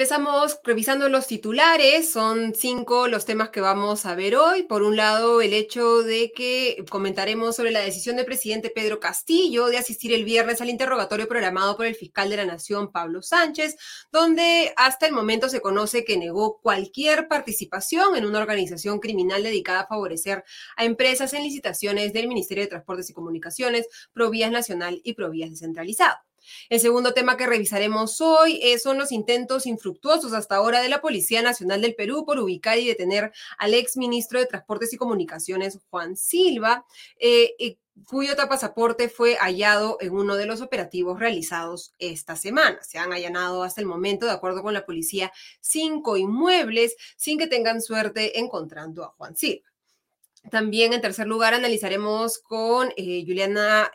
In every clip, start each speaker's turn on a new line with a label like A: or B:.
A: Empezamos revisando los titulares, son cinco los temas que vamos a ver hoy. Por un lado, el hecho de que comentaremos sobre la decisión del presidente Pedro Castillo de asistir el viernes al interrogatorio programado por el fiscal de la Nación, Pablo Sánchez, donde hasta el momento se conoce que negó cualquier participación en una organización criminal dedicada a favorecer a empresas en licitaciones del Ministerio de Transportes y Comunicaciones, Provías Nacional y Provías Descentralizado. El segundo tema que revisaremos hoy eh, son los intentos infructuosos hasta ahora de la Policía Nacional del Perú por ubicar y detener al ex ministro de Transportes y Comunicaciones, Juan Silva, eh, cuyo pasaporte fue hallado en uno de los operativos realizados esta semana. Se han allanado hasta el momento, de acuerdo con la policía, cinco inmuebles sin que tengan suerte encontrando a Juan Silva. También, en tercer lugar, analizaremos con eh, Juliana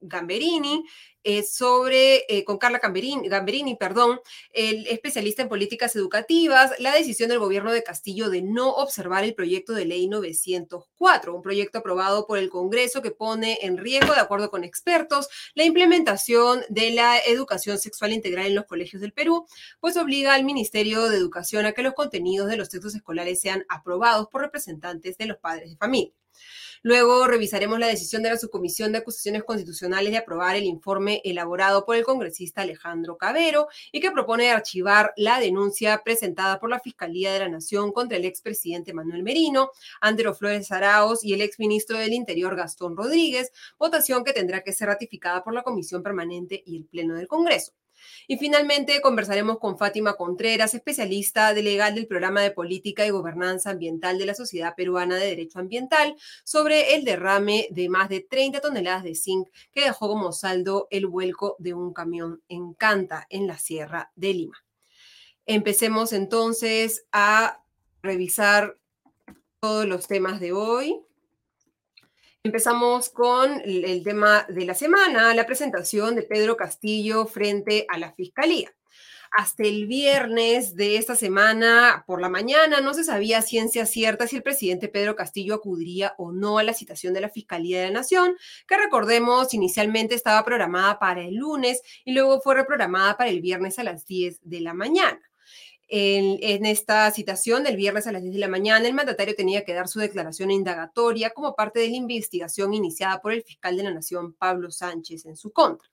A: Gamberini eh, sobre, eh, con Carla Gamberini, Gamberini, perdón, el especialista en políticas educativas, la decisión del gobierno de Castillo de no observar el proyecto de ley 904, un proyecto aprobado por el Congreso que pone en riesgo, de acuerdo con expertos, la implementación de la educación sexual integral en los colegios del Perú, pues obliga al Ministerio de Educación a que los contenidos de los textos escolares sean aprobados por representantes de los padres de familia. Luego revisaremos la decisión de la Subcomisión de Acusaciones Constitucionales de aprobar el informe elaborado por el congresista Alejandro Cabero y que propone archivar la denuncia presentada por la Fiscalía de la Nación contra el expresidente Manuel Merino, Andero Flores Araos y el exministro del Interior Gastón Rodríguez, votación que tendrá que ser ratificada por la Comisión Permanente y el Pleno del Congreso. Y finalmente conversaremos con Fátima Contreras, especialista legal del programa de política y gobernanza ambiental de la Sociedad Peruana de Derecho Ambiental, sobre el derrame de más de 30 toneladas de zinc que dejó como saldo el vuelco de un camión en Canta, en la Sierra de Lima. Empecemos entonces a revisar todos los temas de hoy. Empezamos con el tema de la semana, la presentación de Pedro Castillo frente a la Fiscalía. Hasta el viernes de esta semana por la mañana no se sabía ciencia cierta si el presidente Pedro Castillo acudiría o no a la citación de la Fiscalía de la Nación, que recordemos inicialmente estaba programada para el lunes y luego fue reprogramada para el viernes a las 10 de la mañana. En, esta citación del viernes a las 10 de la mañana, el mandatario tenía que dar su declaración indagatoria como parte de la investigación iniciada por el fiscal de la Nación, Pablo Sánchez, en su contra.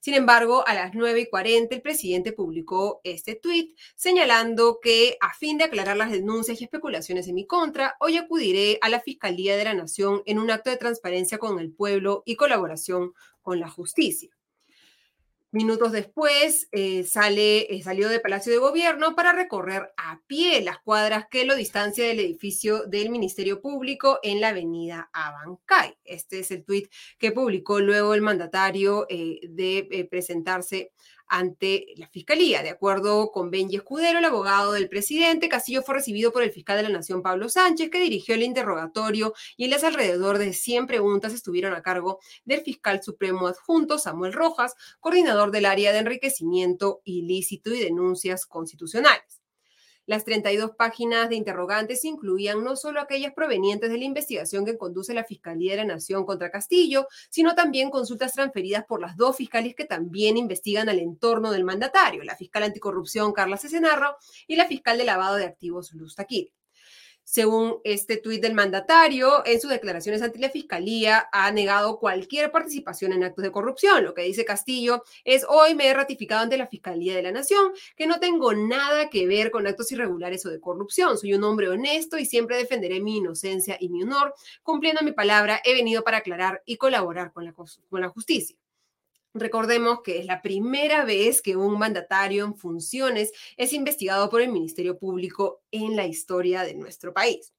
A: Sin embargo, a las 9 y 40 el presidente publicó este tuit señalando que a fin de aclarar las denuncias y especulaciones en mi contra, hoy acudiré a la Fiscalía de la Nación en un acto de transparencia con el pueblo y colaboración con la justicia. Minutos después eh, sale, eh, salió del Palacio de Gobierno para recorrer a pie las cuadras que lo distancia del edificio del Ministerio Público en la avenida Abancay. Este es el tuit que publicó luego el mandatario eh, de presentarse ante la Fiscalía. De acuerdo con Benji Escudero, el abogado del presidente, Castillo fue recibido por el fiscal de la Nación, Pablo Sánchez, que dirigió el interrogatorio y en las alrededor de 100 preguntas estuvieron a cargo del fiscal supremo adjunto, Samuel Rojas, coordinador del área de enriquecimiento ilícito y denuncias constitucionales. Las 32 páginas de interrogantes incluían no solo aquellas provenientes de la investigación que conduce la Fiscalía de la Nación contra Castillo, sino también consultas transferidas por las dos fiscales que también investigan al entorno del mandatario, la fiscal anticorrupción Carla Cesenarro y la fiscal de lavado de activos Luz Taquir. Según este tuit del mandatario, en sus declaraciones ante la Fiscalía ha negado cualquier participación en actos de corrupción. Lo que dice Castillo es, hoy me he ratificado ante la Fiscalía de la Nación que no tengo nada que ver con actos irregulares o de corrupción. Soy un hombre honesto y siempre defenderé mi inocencia y mi honor. Cumpliendo mi palabra, he venido para aclarar y colaborar con la, con la justicia. Recordemos que es la primera vez que un mandatario en funciones es investigado por el Ministerio Público en la historia de nuestro país.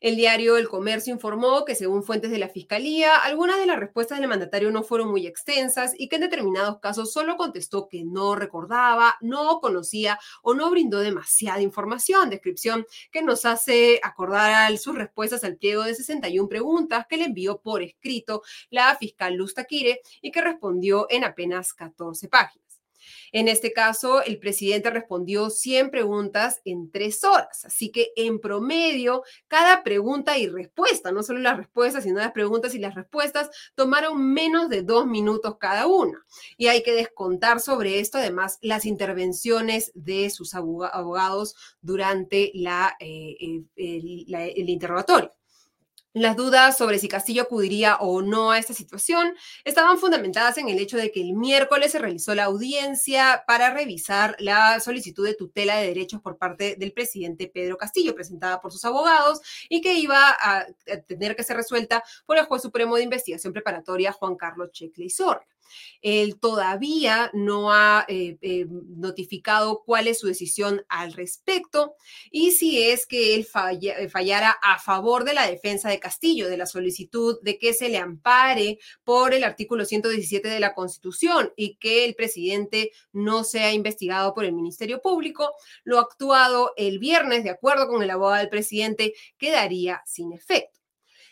A: El diario El Comercio informó que según fuentes de la Fiscalía, algunas de las respuestas del mandatario no fueron muy extensas y que en determinados casos solo contestó que no recordaba, no conocía o no brindó demasiada información, descripción que nos hace acordar sus respuestas al pliego de 61 preguntas que le envió por escrito la fiscal Luz Taquire y que respondió en apenas 14 páginas. En este caso, el presidente respondió 100 preguntas en tres horas. Así que en promedio, cada pregunta y respuesta, no solo las respuestas, sino las preguntas y las respuestas, tomaron menos de dos minutos cada una. Y hay que descontar sobre esto, además, las intervenciones de sus abogados durante eh, eh, el interrogatorio. Las dudas sobre si Castillo acudiría o no a esta situación estaban fundamentadas en el hecho de que el miércoles se realizó la audiencia para revisar la solicitud de tutela de derechos por parte del presidente Pedro Castillo, presentada por sus abogados, y que iba a tener que ser resuelta por el juez supremo de investigación preparatoria Juan Carlos Checle él todavía no ha eh, eh, notificado cuál es su decisión al respecto y si es que él eh, fallara a favor de la defensa de Castillo, de la solicitud de que se le ampare por el artículo 117 de la Constitución y que el presidente no sea investigado por el Ministerio Público, lo actuado el viernes, de acuerdo con el abogado del presidente, quedaría sin efecto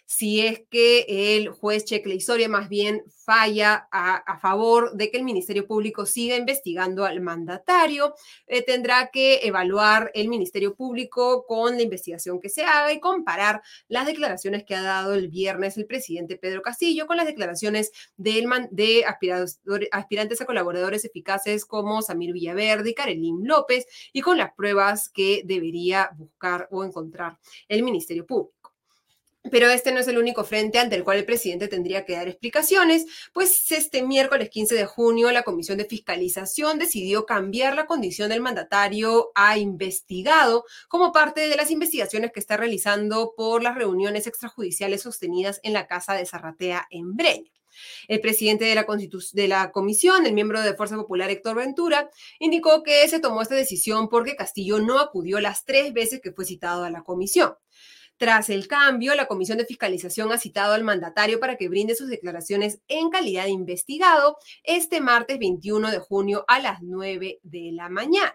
A: si es que el juez Checle Historia más bien falla a, favor de que el Ministerio Público siga investigando al mandatario, eh, tendrá que evaluar el Ministerio Público con la investigación que se haga y comparar las declaraciones que ha dado el viernes el presidente Pedro Castillo con las declaraciones de aspirantes a colaboradores eficaces como Samir Villaverde y Karelín López y con las pruebas que debería buscar o encontrar el Ministerio Público. Pero este no es el único frente ante el cual el presidente tendría que dar explicaciones, pues este miércoles 15 de junio la Comisión de Fiscalización decidió cambiar la condición del mandatario a investigado como parte de las investigaciones que está realizando por las reuniones extrajudiciales sostenidas en la Casa de Zarratea en Breña. El presidente de la, de la, comisión, el miembro de Fuerza Popular Héctor Ventura, indicó que se tomó esta decisión porque Castillo no acudió las tres veces que fue citado a la comisión. Tras el cambio, la Comisión de Fiscalización ha citado al mandatario para que brinde sus declaraciones en calidad de investigado este martes 21 de junio a las 9 de la mañana.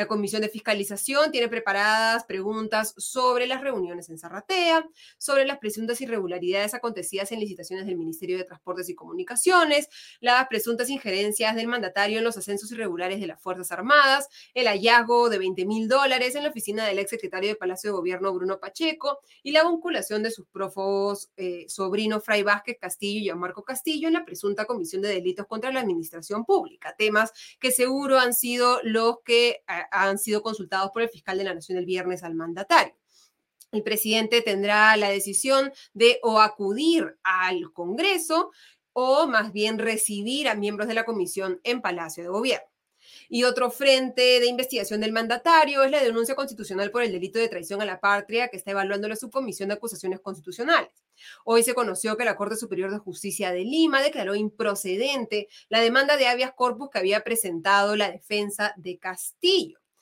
A: La Comisión de Fiscalización tiene preparadas preguntas sobre las reuniones en Zarratea, sobre las presuntas irregularidades acontecidas en licitaciones del Ministerio de Transportes y Comunicaciones, las presuntas injerencias del mandatario en los ascensos irregulares de las Fuerzas Armadas, el hallazgo de 20 mil dólares en la oficina del exsecretario de Palacio de Gobierno Bruno Pacheco y la vinculación de sus prófugos eh, sobrino Fray Vázquez Castillo y Gianmarco Castillo en la presunta comisión de delitos contra la administración pública, temas que seguro han sido los que han sido consultados por el fiscal de la Nación el viernes al mandatario. El presidente tendrá la decisión de o acudir al Congreso o más bien recibir a miembros de la comisión en Palacio de Gobierno. Y otro frente de investigación del mandatario es la denuncia constitucional por el delito de traición a la patria que está evaluando la subcomisión de acusaciones constitucionales. Hoy se conoció que la Corte Superior de Justicia de Lima declaró improcedente la demanda de habeas corpus que había presentado la defensa de Castillo.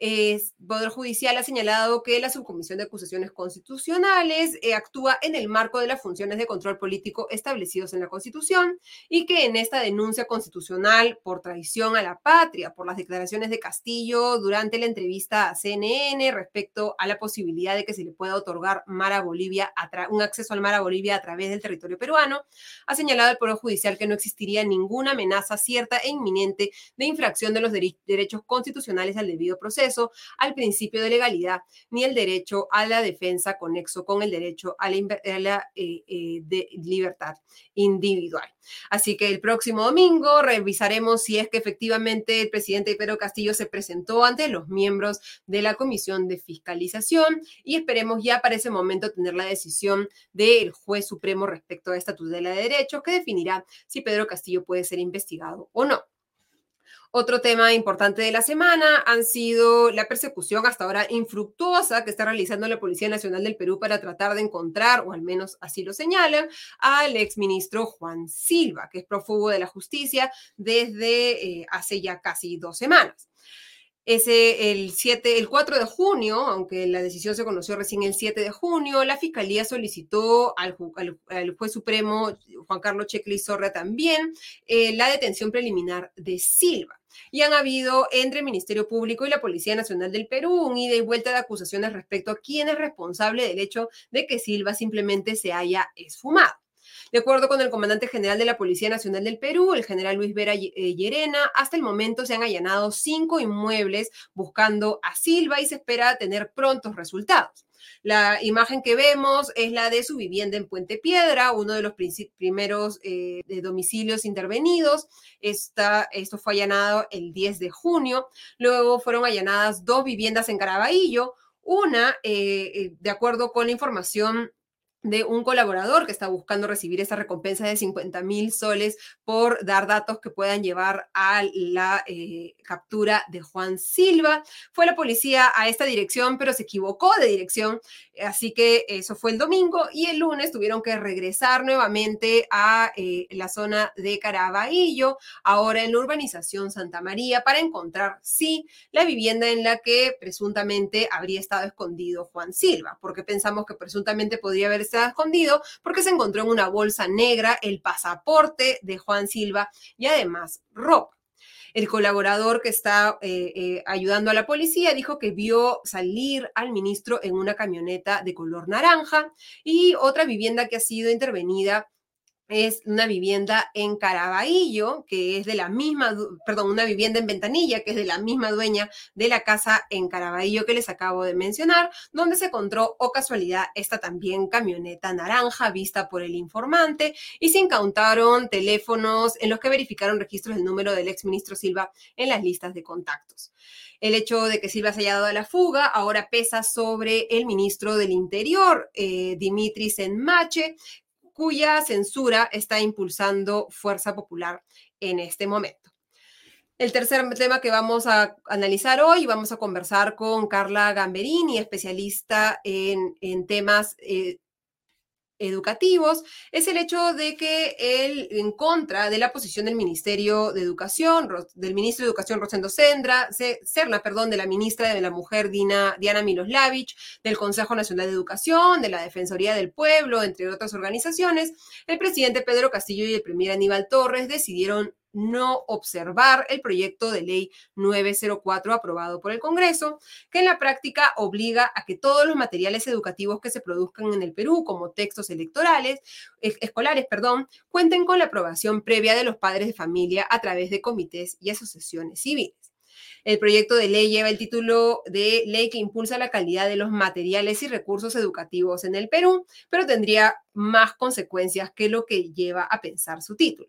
A: El Poder Judicial ha señalado que la Subcomisión de Acusaciones Constitucionales eh, actúa en el marco de las funciones de control político establecidos en la Constitución y que en esta denuncia constitucional por traición a la patria, por las declaraciones de Castillo durante la entrevista a CNN respecto a la posibilidad de que se le pueda otorgar mar a Bolivia, un acceso al mar a Bolivia a través del territorio peruano, ha señalado el Poder Judicial que no existiría ninguna amenaza cierta e inminente de infracción de los derechos constitucionales al debido proceso al principio de legalidad ni el derecho a la defensa conexo con el derecho a la, eh, eh, libertad individual. Así que el próximo domingo revisaremos si es que efectivamente el presidente Pedro Castillo se presentó ante los miembros de la Comisión de Fiscalización y esperemos ya para ese momento tener la decisión del juez supremo respecto a esta tutela de derechos que definirá si Pedro Castillo puede ser investigado o no. Otro tema importante de la semana han sido la persecución hasta ahora infructuosa que está realizando la Policía Nacional del Perú para tratar de encontrar, o al menos así lo señalan, al exministro Juan Silva, que es prófugo de la justicia desde eh, hace ya casi dos semanas. Ese, el, 7, el 4 de junio, aunque la decisión se conoció recién el 7 de junio, la Fiscalía solicitó al, juez supremo Juan Carlos Checli Sorra también eh, la detención preliminar de Silva. Y han habido entre el Ministerio Público y la Policía Nacional del Perú un ida y vuelta de acusaciones respecto a quién es responsable del hecho de que Silva simplemente se haya esfumado. De acuerdo con el comandante general de la Policía Nacional del Perú, el general Luis Vera eh, Llerena, hasta el momento se han allanado cinco inmuebles buscando a Silva y se espera tener prontos resultados. La imagen que vemos es la de su vivienda en Puente Piedra, uno de los primeros eh, domicilios intervenidos. Esta, esto fue allanado el 10 de junio. Luego fueron allanadas dos viviendas en Caraballo. Una, eh, de acuerdo con la información de un colaborador que está buscando recibir esa recompensa de 50 mil soles por dar datos que puedan llevar a la eh, captura de Juan Silva. Fue la policía a esta dirección, pero se equivocó de dirección, así que eso fue el domingo y el lunes tuvieron que regresar nuevamente a eh, la zona de Caraballo, ahora en la urbanización Santa María, para encontrar, sí, la vivienda en la que presuntamente habría estado escondido Juan Silva, porque pensamos que presuntamente podría haber estado escondido porque se encontró en una bolsa negra el pasaporte de Juan Silva y además ropa. El colaborador que está eh, eh, ayudando a la policía dijo que vio salir al ministro en una camioneta de color naranja y otra vivienda que ha sido intervenida es una vivienda en Caraballo, que es de la misma, perdón, una vivienda en Ventanilla, que es de la misma dueña de la casa en Caraballo que les acabo de mencionar, donde se encontró, o casualidad, esta también camioneta naranja vista por el informante y se incautaron teléfonos en los que verificaron registros del número del exministro Silva en las listas de contactos. El hecho de que Silva se haya dado a la fuga ahora pesa sobre el ministro del Interior, eh, Dimitris Enmache, cuya censura está impulsando Fuerza Popular en este momento. El tercer tema que vamos a analizar hoy, vamos a conversar con Carla Gamberini, especialista en, temas eh, educativos es el hecho de que él, en contra de la posición del Ministerio de Educación, del ministro de Educación Rosendo Sendra, Serna, perdón, de la ministra de la Mujer Dina, Diana Miloslavich, del Consejo Nacional de Educación, de la Defensoría del Pueblo, entre otras organizaciones, el presidente Pedro Castillo y el premier Aníbal Torres decidieron no observar el proyecto de ley 904 aprobado por el Congreso, que en la práctica obliga a que todos los materiales educativos que se produzcan en el Perú, como textos electorales, escolares, perdón, cuenten con la aprobación previa de los padres de familia a través de comités y asociaciones civiles. El proyecto de ley lleva el título de ley que impulsa la calidad de los materiales y recursos educativos en el Perú, pero tendría más consecuencias que lo que lleva a pensar su título.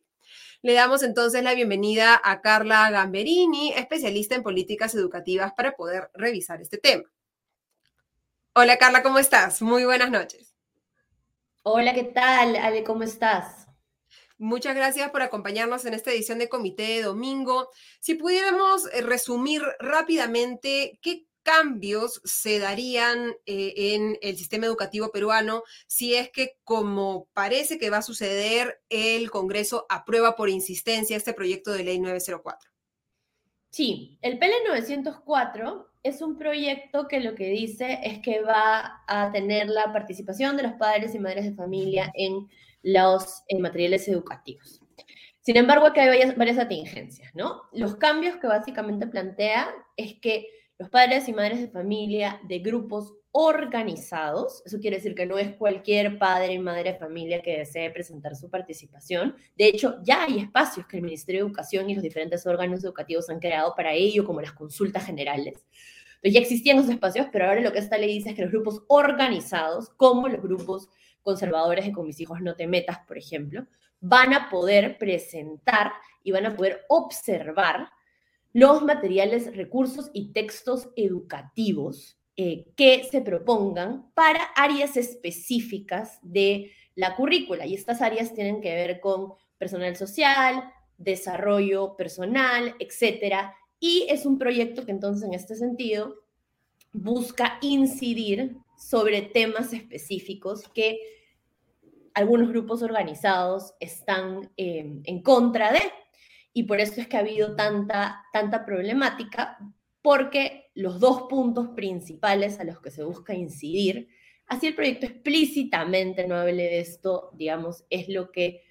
A: Le damos entonces la bienvenida a Carla Gamberini, especialista en políticas educativas, para poder revisar este tema. Hola Carla, ¿cómo estás? Muy buenas noches.
B: Hola, ¿qué tal? Ale, ¿cómo estás?
A: Muchas gracias por acompañarnos en esta edición de Comité de Domingo. Si pudiéramos eh, resumir rápidamente qué cambios se darían eh, en el sistema educativo peruano si es que, como parece que va a suceder, el Congreso aprueba por insistencia este proyecto de ley 904?
B: Sí, el PL 904 es un proyecto que lo que dice es que va a tener la participación de los padres y madres de familia en los materiales educativos. Sin embargo, aquí hay varias, varias atingencias, ¿no? Los cambios que básicamente plantea es que los padres y madres de familia de grupos organizados, eso quiere decir que no es cualquier padre y madre de familia que desee presentar su participación. De hecho, ya hay espacios que el Ministerio de Educación y los diferentes órganos educativos han creado para ello, como las consultas generales. Entonces, ya existían esos espacios, pero ahora lo que esta ley dice es que los grupos organizados, como los grupos conservadores de con mis hijos no te metas, por ejemplo, van a poder presentar y van a poder observar los materiales, recursos y textos educativos eh, que se propongan para áreas específicas de la currícula. Y estas áreas tienen que ver con personal social, desarrollo personal, etc. Y es un proyecto que entonces en este sentido busca incidir sobre temas específicos que algunos grupos organizados están eh, en contra de y por eso es que ha habido tanta, tanta problemática, porque los dos puntos principales a los que se busca incidir, así el proyecto explícitamente no hable de esto, digamos, es lo que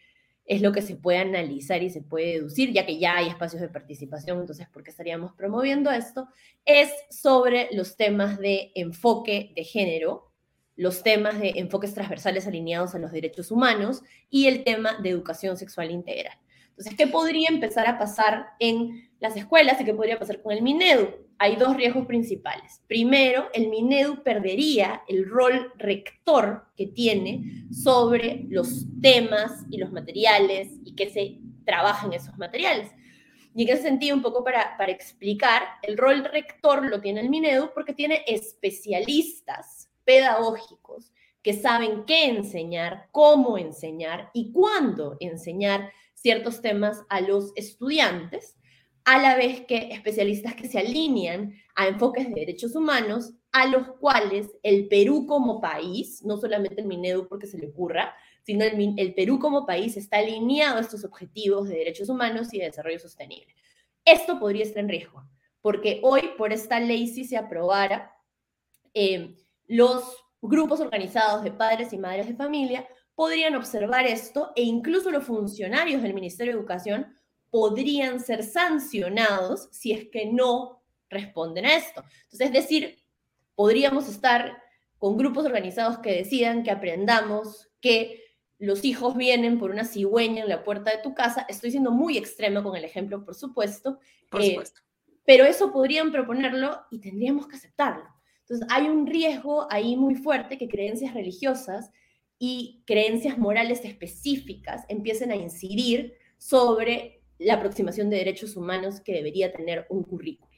B: es lo que se puede analizar y se puede deducir, ya que ya hay espacios de participación, entonces, ¿por qué estaríamos promoviendo esto? Es sobre los temas de enfoque de género, los temas de enfoques transversales alineados a los derechos humanos y el tema de educación sexual integral. Entonces, ¿qué podría empezar a pasar en las escuelas y qué podría pasar con el Minedu? hay dos riesgos principales. Primero, el Minedu perdería el rol rector que tiene sobre los temas y los materiales y que se trabaja en esos materiales. Y en ese sentido, un poco para explicar, el rol rector lo tiene el Minedu porque tiene especialistas pedagógicos que saben qué enseñar, cómo enseñar y cuándo enseñar ciertos temas a los estudiantes a la vez que especialistas que se alinean a enfoques de derechos humanos, a los cuales el Perú como país, no solamente el Minedu porque se le ocurra, sino el, Perú como país está alineado a estos objetivos de derechos humanos y de desarrollo sostenible. Esto podría estar en riesgo, porque hoy por esta ley si se aprobara, eh, los grupos organizados de padres y madres de familia podrían observar esto e incluso los funcionarios del Ministerio de Educación podrían ser sancionados si es que no responden a esto. Entonces, es decir, podríamos estar con grupos organizados que decidan que aprendamos que los hijos vienen por una cigüeña en la puerta de tu casa. Estoy siendo muy extremo con el ejemplo, por supuesto.
A: Por eh, supuesto.
B: pero eso podrían proponerlo y tendríamos que aceptarlo. Entonces, hay un riesgo ahí muy fuerte que creencias religiosas y creencias morales específicas empiecen a incidir sobre la aproximación de derechos humanos que debería tener un currículo.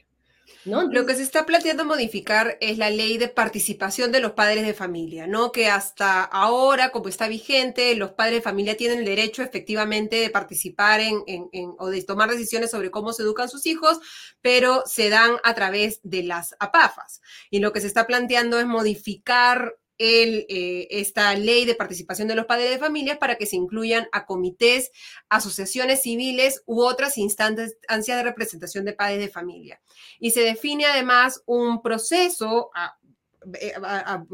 B: ¿No?
A: Lo que se está planteando modificar es la ley de participación de los padres de familia, ¿no? Que hasta ahora, como está vigente, los padres de familia tienen el derecho efectivamente de participar en, en, o de tomar decisiones sobre cómo se educan sus hijos, pero se dan a través de las APAFAS. Y lo que se está planteando es modificar el, eh, esta ley de participación de los padres de familias para que se incluyan a comités, asociaciones civiles u otras instancias de representación de padres de familia. Y se define además un proceso eh,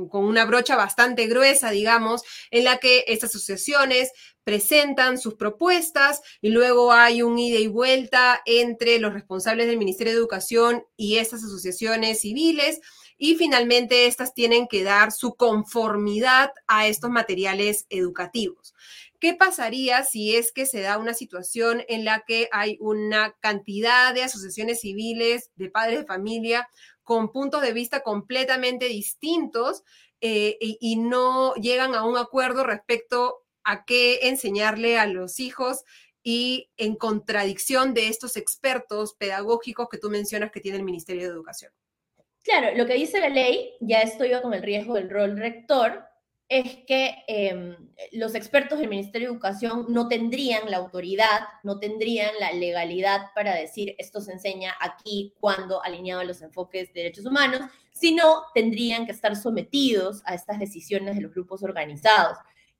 A: con una brocha bastante gruesa, digamos, en la que estas asociaciones presentan sus propuestas y luego hay un ida y vuelta entre los responsables del Ministerio de Educación y estas asociaciones civiles y finalmente estas tienen que dar su conformidad a estos materiales educativos. ¿Qué pasaría si es que se da una situación en la que hay una cantidad de asociaciones civiles, de padres de familia, con puntos de vista completamente distintos eh, y, no llegan a un acuerdo respecto a qué enseñarle a los hijos y en contradicción de estos expertos pedagógicos que tú mencionas que tiene el Ministerio de Educación?
B: Claro, lo que dice la ley, ya esto iba con el riesgo del rol rector, es que em, los expertos del Ministerio de Educación no tendrían la autoridad, no tendrían la legalidad para decir esto se enseña aquí cuando alineado a los enfoques de derechos humanos, sino tendrían que estar sometidos a estas decisiones de los grupos organizados.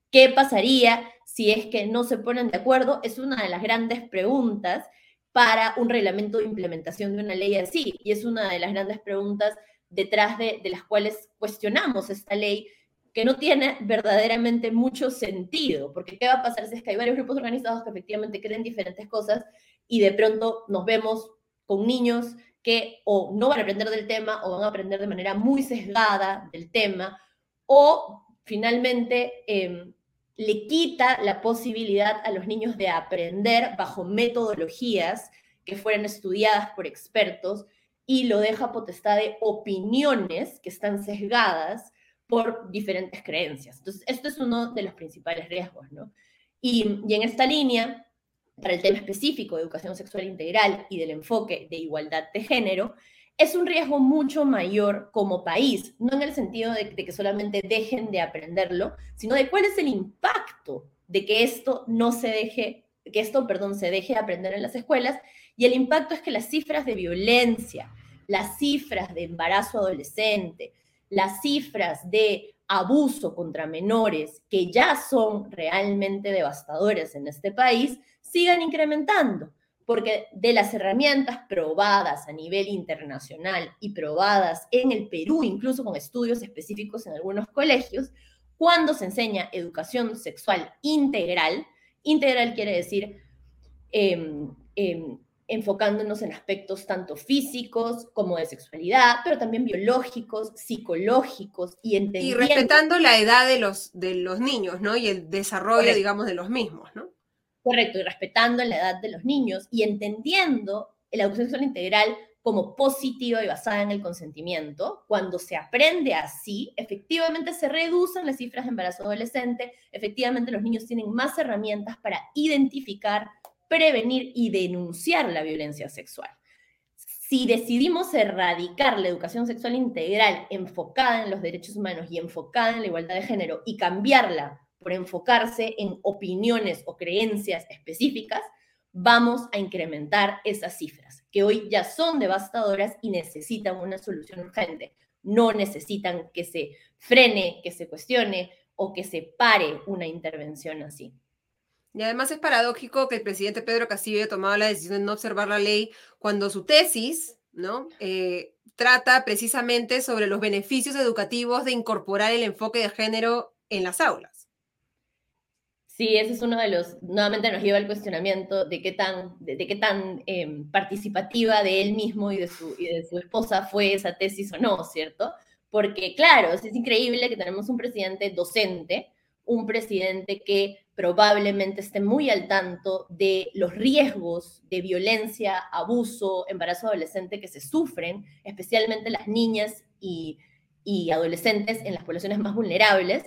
B: ¿Qué pasaría si es que no se ponen de acuerdo? Es una de las grandes preguntas para un reglamento de implementación de una ley así. Y es una de las grandes preguntas detrás de, las cuales cuestionamos esta ley, que no tiene verdaderamente mucho sentido, porque ¿qué va a pasar si es que hay varios grupos organizados que efectivamente creen diferentes cosas y de pronto nos vemos con niños que o no van a aprender del tema o van a aprender de manera muy sesgada del tema, o finalmente em, le quita la posibilidad a los niños de aprender bajo metodologías que fueran estudiadas por expertos y lo deja potestad de opiniones que están sesgadas por diferentes creencias. Entonces, esto es uno de los principales riesgos, ¿no? Y, y en esta línea, para el tema específico de educación sexual integral y del enfoque de igualdad de género, es un riesgo mucho mayor como país, no en el sentido de, que solamente dejen de aprenderlo, sino de cuál es el impacto de que esto no se deje, que esto, perdón, se deje de aprender en las escuelas, y el impacto es que las cifras de violencia, las cifras de embarazo adolescente, las cifras de abuso contra menores, que ya son realmente devastadoras en este país, sigan incrementando porque de las herramientas probadas a nivel internacional y probadas en el Perú, incluso con estudios específicos en algunos colegios, cuando se enseña educación sexual integral, integral quiere decir em, em, enfocándonos en aspectos tanto físicos como de sexualidad, pero también biológicos, psicológicos y entendiendo...
A: Y respetando la edad de los, de los niños, ¿no? Y el desarrollo, digamos, de los mismos, ¿no?
B: Correcto, y respetando la edad de los niños y entendiendo la educación sexual integral como positiva y basada en el consentimiento, cuando se aprende así, efectivamente se reducen las cifras de embarazo adolescente, efectivamente los niños tienen más herramientas para identificar, prevenir y denunciar la violencia sexual. Si decidimos erradicar la educación sexual integral enfocada en los derechos humanos y enfocada en la igualdad de género y cambiarla por enfocarse en opiniones o creencias específicas, vamos a incrementar esas cifras, que hoy ya son devastadoras y necesitan una solución urgente. No necesitan que se frene, que se cuestione o que se pare una intervención así.
A: Y además es paradójico que el presidente Pedro Castillo haya tomado la decisión de no observar la ley cuando su tesis, ¿no? Eh, trata precisamente sobre los beneficios educativos de incorporar el enfoque de género en las aulas.
B: Sí, ese es uno de los, nuevamente nos lleva al cuestionamiento de qué tan, de, qué tan em, participativa de él mismo y de, su, y de su esposa fue esa tesis o no, ¿cierto? Porque claro, es increíble que tenemos un presidente docente, un presidente que probablemente esté muy al tanto de los riesgos de violencia, abuso, embarazo adolescente que se sufren, especialmente las niñas y, y adolescentes en las poblaciones más vulnerables,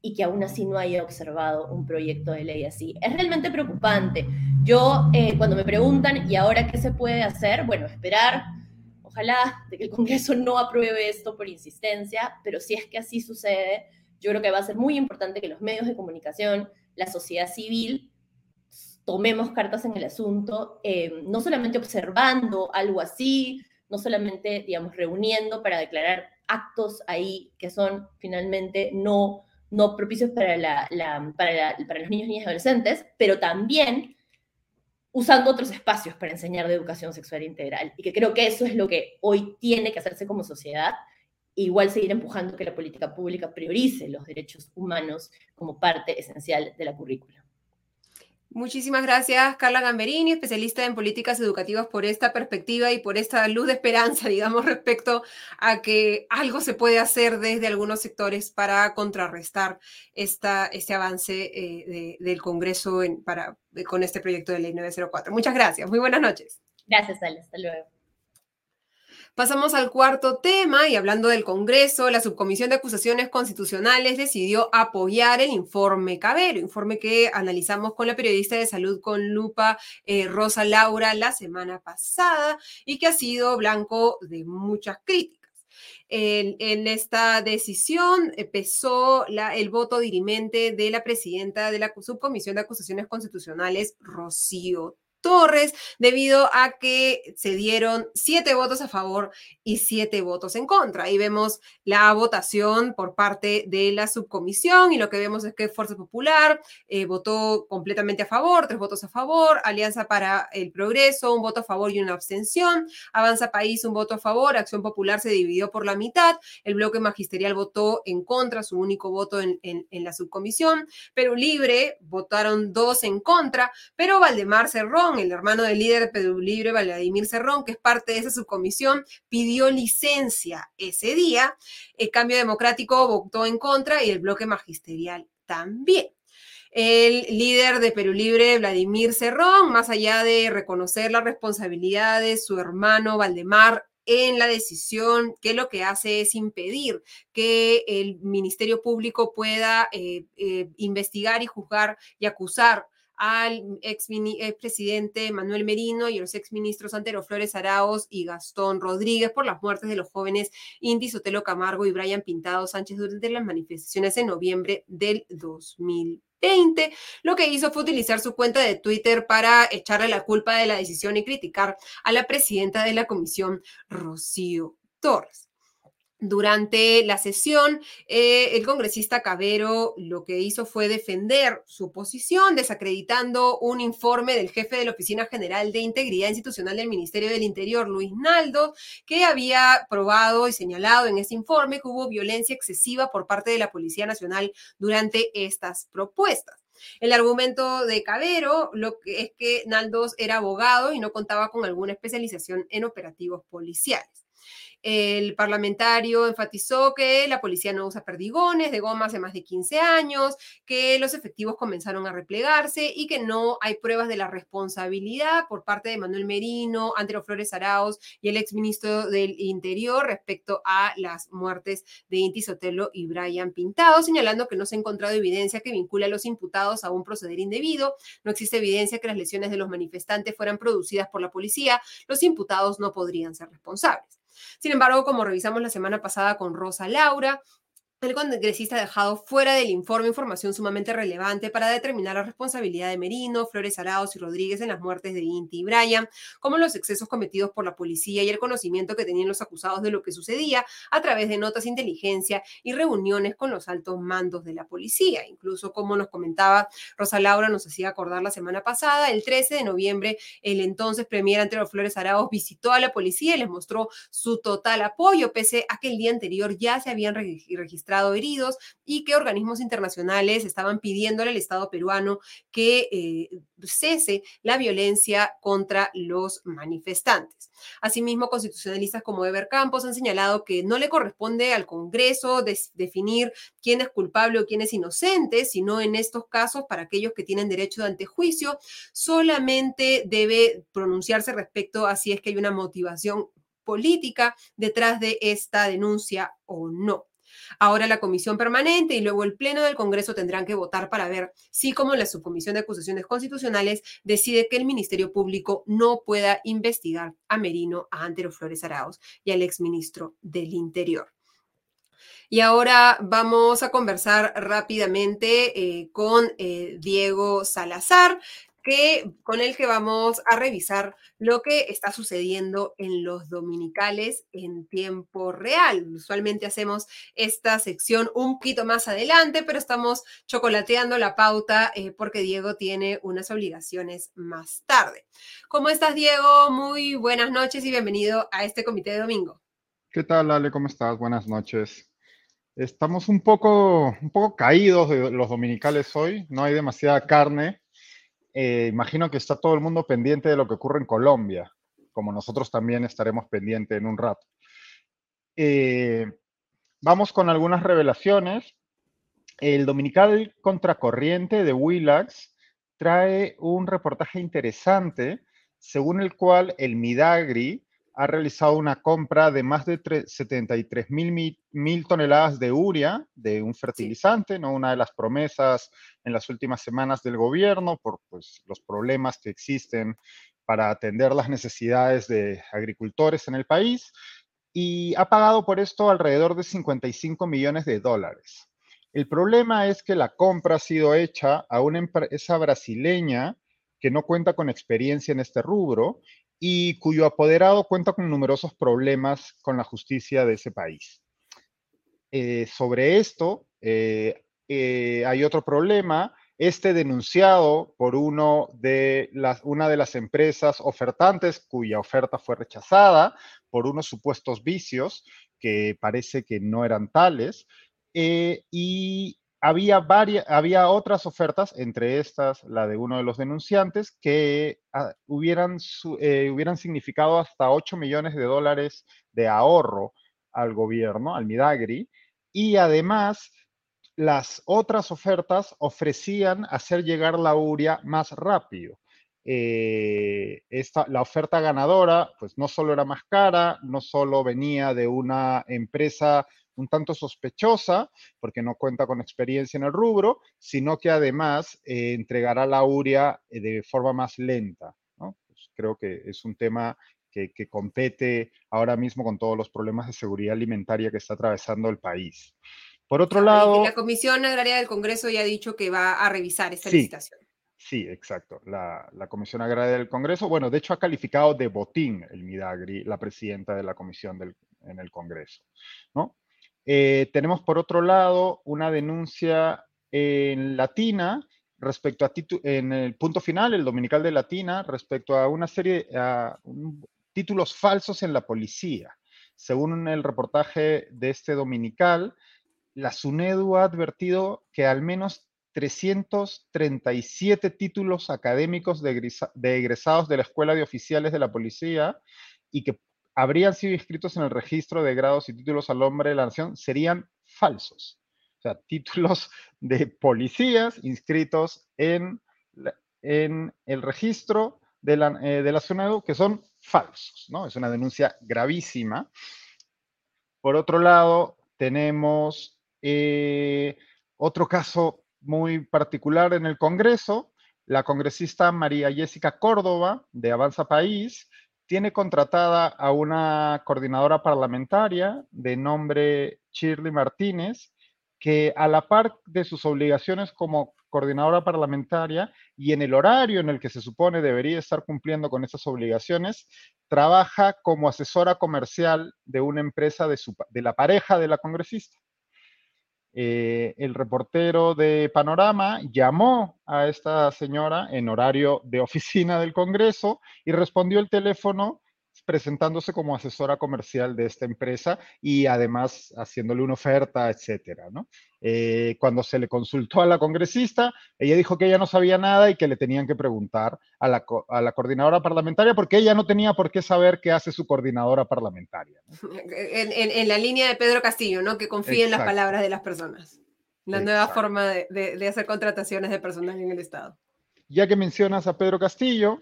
B: y que aún así no haya observado un proyecto de ley así. Es realmente preocupante. Yo, eh, cuando me preguntan, ¿y ahora qué se puede hacer? Bueno, esperar, ojalá, de que el Congreso no apruebe esto por insistencia, pero si es que así sucede, yo creo que va a ser muy importante que los medios de comunicación, la sociedad civil, tomemos cartas en el asunto, eh, no solamente observando algo así, no solamente, digamos, reuniendo para declarar actos ahí que son finalmente no no propicios para, la, para, los niños, niñas y adolescentes, pero también usando otros espacios para enseñar de educación sexual integral. Y que creo que eso es lo que hoy tiene que hacerse como sociedad. igual seguir empujando que la política pública priorice los derechos humanos como parte esencial de la currícula.
A: Muchísimas gracias, Carla Gamberini, especialista en políticas educativas, por esta perspectiva y por esta luz de esperanza, digamos, respecto a que algo se puede hacer desde algunos sectores para contrarrestar esta, este avance eh, del Congreso para, con este proyecto de ley 904. Muchas gracias. Muy buenas noches.
B: Gracias, Ale. Hasta luego.
A: Pasamos al cuarto tema y hablando del Congreso, la Subcomisión de Acusaciones Constitucionales decidió apoyar el informe Cabero, informe que analizamos con la periodista de salud con lupa eh, Rosa Laura la semana pasada y que ha sido blanco de muchas críticas. En, esta decisión pesó el voto dirimente de la presidenta de la Subcomisión de Acusaciones Constitucionales, Rocío Torres, debido a que se dieron siete votos a favor y siete votos en contra. Ahí vemos la votación por parte de la subcomisión y lo que vemos es que Fuerza Popular eh, votó completamente a favor, tres votos a favor, Alianza para el Progreso, un voto a favor y una abstención, Avanza País, un voto a favor, Acción Popular se dividió por la mitad, el bloque magisterial votó en contra, su único voto en, la subcomisión, Perú Libre votaron dos en contra, pero Valdemar Cerrón el hermano del líder de Perú Libre, Vladimir Cerrón, que es parte de esa subcomisión, pidió licencia ese día. El Cambio Democrático votó en contra y el bloque magisterial también. El líder de Perú Libre, Vladimir Cerrón, más allá de reconocer la responsabilidad de su hermano Valdemar en la decisión, que lo que hace es impedir que el Ministerio Público pueda eh, eh, investigar y juzgar y acusar al ex presidente Manuel Merino y a los exministros Antero Flores Araos y Gastón Rodríguez por las muertes de los jóvenes Indy Sotelo Camargo y Brian Pintado Sánchez durante las manifestaciones en noviembre del 2020. Lo que hizo fue utilizar su cuenta de Twitter para echarle la culpa de la decisión y criticar a la presidenta de la comisión, Rocío Torres. Durante la sesión, eh, el congresista Cabero lo que hizo fue defender su posición, desacreditando un informe del jefe de la Oficina General de Integridad Institucional del Ministerio del Interior, Luis Naldo, que había probado y señalado en ese informe que hubo violencia excesiva por parte de la Policía Nacional durante estas propuestas. El argumento de Cabero lo que es que Naldos era abogado y no contaba con alguna especialización en operativos policiales. El parlamentario enfatizó que la policía no usa perdigones de goma hace más de 15 años, que los efectivos comenzaron a replegarse y que no hay pruebas de la responsabilidad por parte de Manuel Merino, Antero Flores Arauz y el exministro del Interior respecto a las muertes de Inti Sotelo y Brian Pintado, señalando que no se ha encontrado evidencia que vincule a los imputados a un proceder indebido, no existe evidencia que las lesiones de los manifestantes fueran producidas por la policía, los imputados no podrían ser responsables. Sin embargo, como revisamos la semana pasada con Rosa Laura, el congresista ha dejado fuera del informe información sumamente relevante para determinar la responsabilidad de Merino, Flores Arauz y Rodríguez en las muertes de Inti y Brian, como los excesos cometidos por la policía y el conocimiento que tenían los acusados de lo que sucedía a través de notas de inteligencia y reuniones con los altos mandos de la policía. Incluso, como nos comentaba Rosa Laura, nos hacía acordar la semana pasada, el 13 de noviembre, el entonces premier Antero Flores Arauz visitó a la policía y les mostró su total apoyo, pese a que el día anterior ya se habían registrado heridos y que organismos internacionales estaban pidiéndole al Estado peruano que eh, cese la violencia contra los manifestantes. Asimismo, constitucionalistas como Ever Campos han señalado que no le corresponde al Congreso definir quién es culpable o quién es inocente, sino en estos casos, para aquellos que tienen derecho de antejuicio, solamente debe pronunciarse respecto a si es que hay una motivación política detrás de esta denuncia o no. Ahora la comisión permanente y luego el Pleno del Congreso tendrán que votar para ver si, como la Subcomisión de Acusaciones Constitucionales, decide que el Ministerio Público no pueda investigar a Merino, a Antero Flores Arauz y al exministro del Interior. Y ahora vamos a conversar rápidamente eh, con eh, Diego Salazar, con el que vamos a revisar lo que está sucediendo en los dominicales en tiempo real. Usualmente hacemos esta sección un poquito más adelante, pero estamos chocolateando la pauta eh, porque Diego tiene unas obligaciones más tarde. ¿Cómo estás, Diego? Muy buenas noches y bienvenido a este comité de domingo.
C: ¿Qué tal, Ale? ¿Cómo estás? Buenas noches. Estamos un poco, un poco caídos de los dominicales hoy, no hay demasiada carne, eh, imagino que está todo el mundo pendiente de lo que ocurre en Colombia, como nosotros también estaremos pendientes en un rato. Eh, vamos con algunas revelaciones. El Dominical Contracorriente de Willax trae un reportaje interesante según el cual el Midagri ha realizado una compra de más de 73 mil, mil toneladas de uria, de un fertilizante, ¿no? una de las promesas en las últimas semanas del gobierno por pues, los problemas que existen para atender las necesidades de agricultores en el país, y ha pagado por esto alrededor de 55 millones de dólares. El problema es que la compra ha sido hecha a una empresa brasileña que no cuenta con experiencia en este rubro y cuyo apoderado cuenta con numerosos problemas con la justicia de ese país. Eh, sobre esto, eh, eh, hay otro problema, este denunciado por uno de las, una de las empresas ofertantes cuya oferta fue rechazada por unos supuestos vicios que parece que no eran tales, y había, varias, había otras ofertas, entre estas la de uno de los denunciantes, que ah, hubieran, eh, hubieran significado hasta 8 millones de dólares de ahorro al gobierno, al Midagri, y además las otras ofertas ofrecían hacer llegar la uria más rápido. Eh, esta, la oferta ganadora, pues no solo era más cara, no solo venía de una empresa un tanto sospechosa, porque no cuenta con experiencia en el rubro, sino que además eh, entregará la uria eh, de forma más lenta. Pues creo que es un tema que, compete ahora mismo con todos los problemas de seguridad alimentaria que está atravesando el país. Por otro lado...
A: La Comisión Agraria del Congreso ya ha dicho que va a revisar esta licitación.
C: Sí, exacto. La, la, Comisión Agraria del Congreso, bueno, de hecho ha calificado de botín el Midagri, la presidenta de la Comisión del, en el Congreso. ¿no? Eh, tenemos por otro lado una denuncia en Latina respecto a en el punto final, el dominical de Latina, respecto a una serie de títulos falsos en la policía. Según el reportaje de este dominical, la SUNEDU ha advertido que al menos 337 títulos académicos de, egresados de la Escuela de Oficiales de la Policía y que habrían sido inscritos en el registro de grados y títulos al hombre de la nación serían falsos. O sea, títulos de policías inscritos en, en el registro de la, eh, de la que son falsos, ¿no? Es una denuncia gravísima. Por otro lado, tenemos eh, otro caso muy particular en el Congreso, la congresista María Jessica Córdoba, de Avanza País, tiene contratada a una coordinadora parlamentaria de nombre Shirley Martínez, que a la par de sus obligaciones como coordinadora parlamentaria y en el horario en el que se supone debería estar cumpliendo con esas obligaciones, trabaja como asesora comercial de una empresa de, de la pareja de la congresista. Eh, el reportero de Panorama llamó a esta señora en horario de oficina del Congreso y respondió el teléfono presentándose como asesora comercial de esta empresa y además haciéndole una oferta, etcétera, ¿no? Eh, cuando se le consultó a la congresista, ella dijo que ella no sabía nada y que le tenían que preguntar a la, coordinadora parlamentaria porque ella no tenía por qué saber qué hace su coordinadora parlamentaria.
A: En, la línea de Pedro Castillo, ¿no? Que confía en las palabras de las personas. La nueva forma de, de hacer contrataciones de personal en el Estado.
C: Ya que mencionas a Pedro Castillo,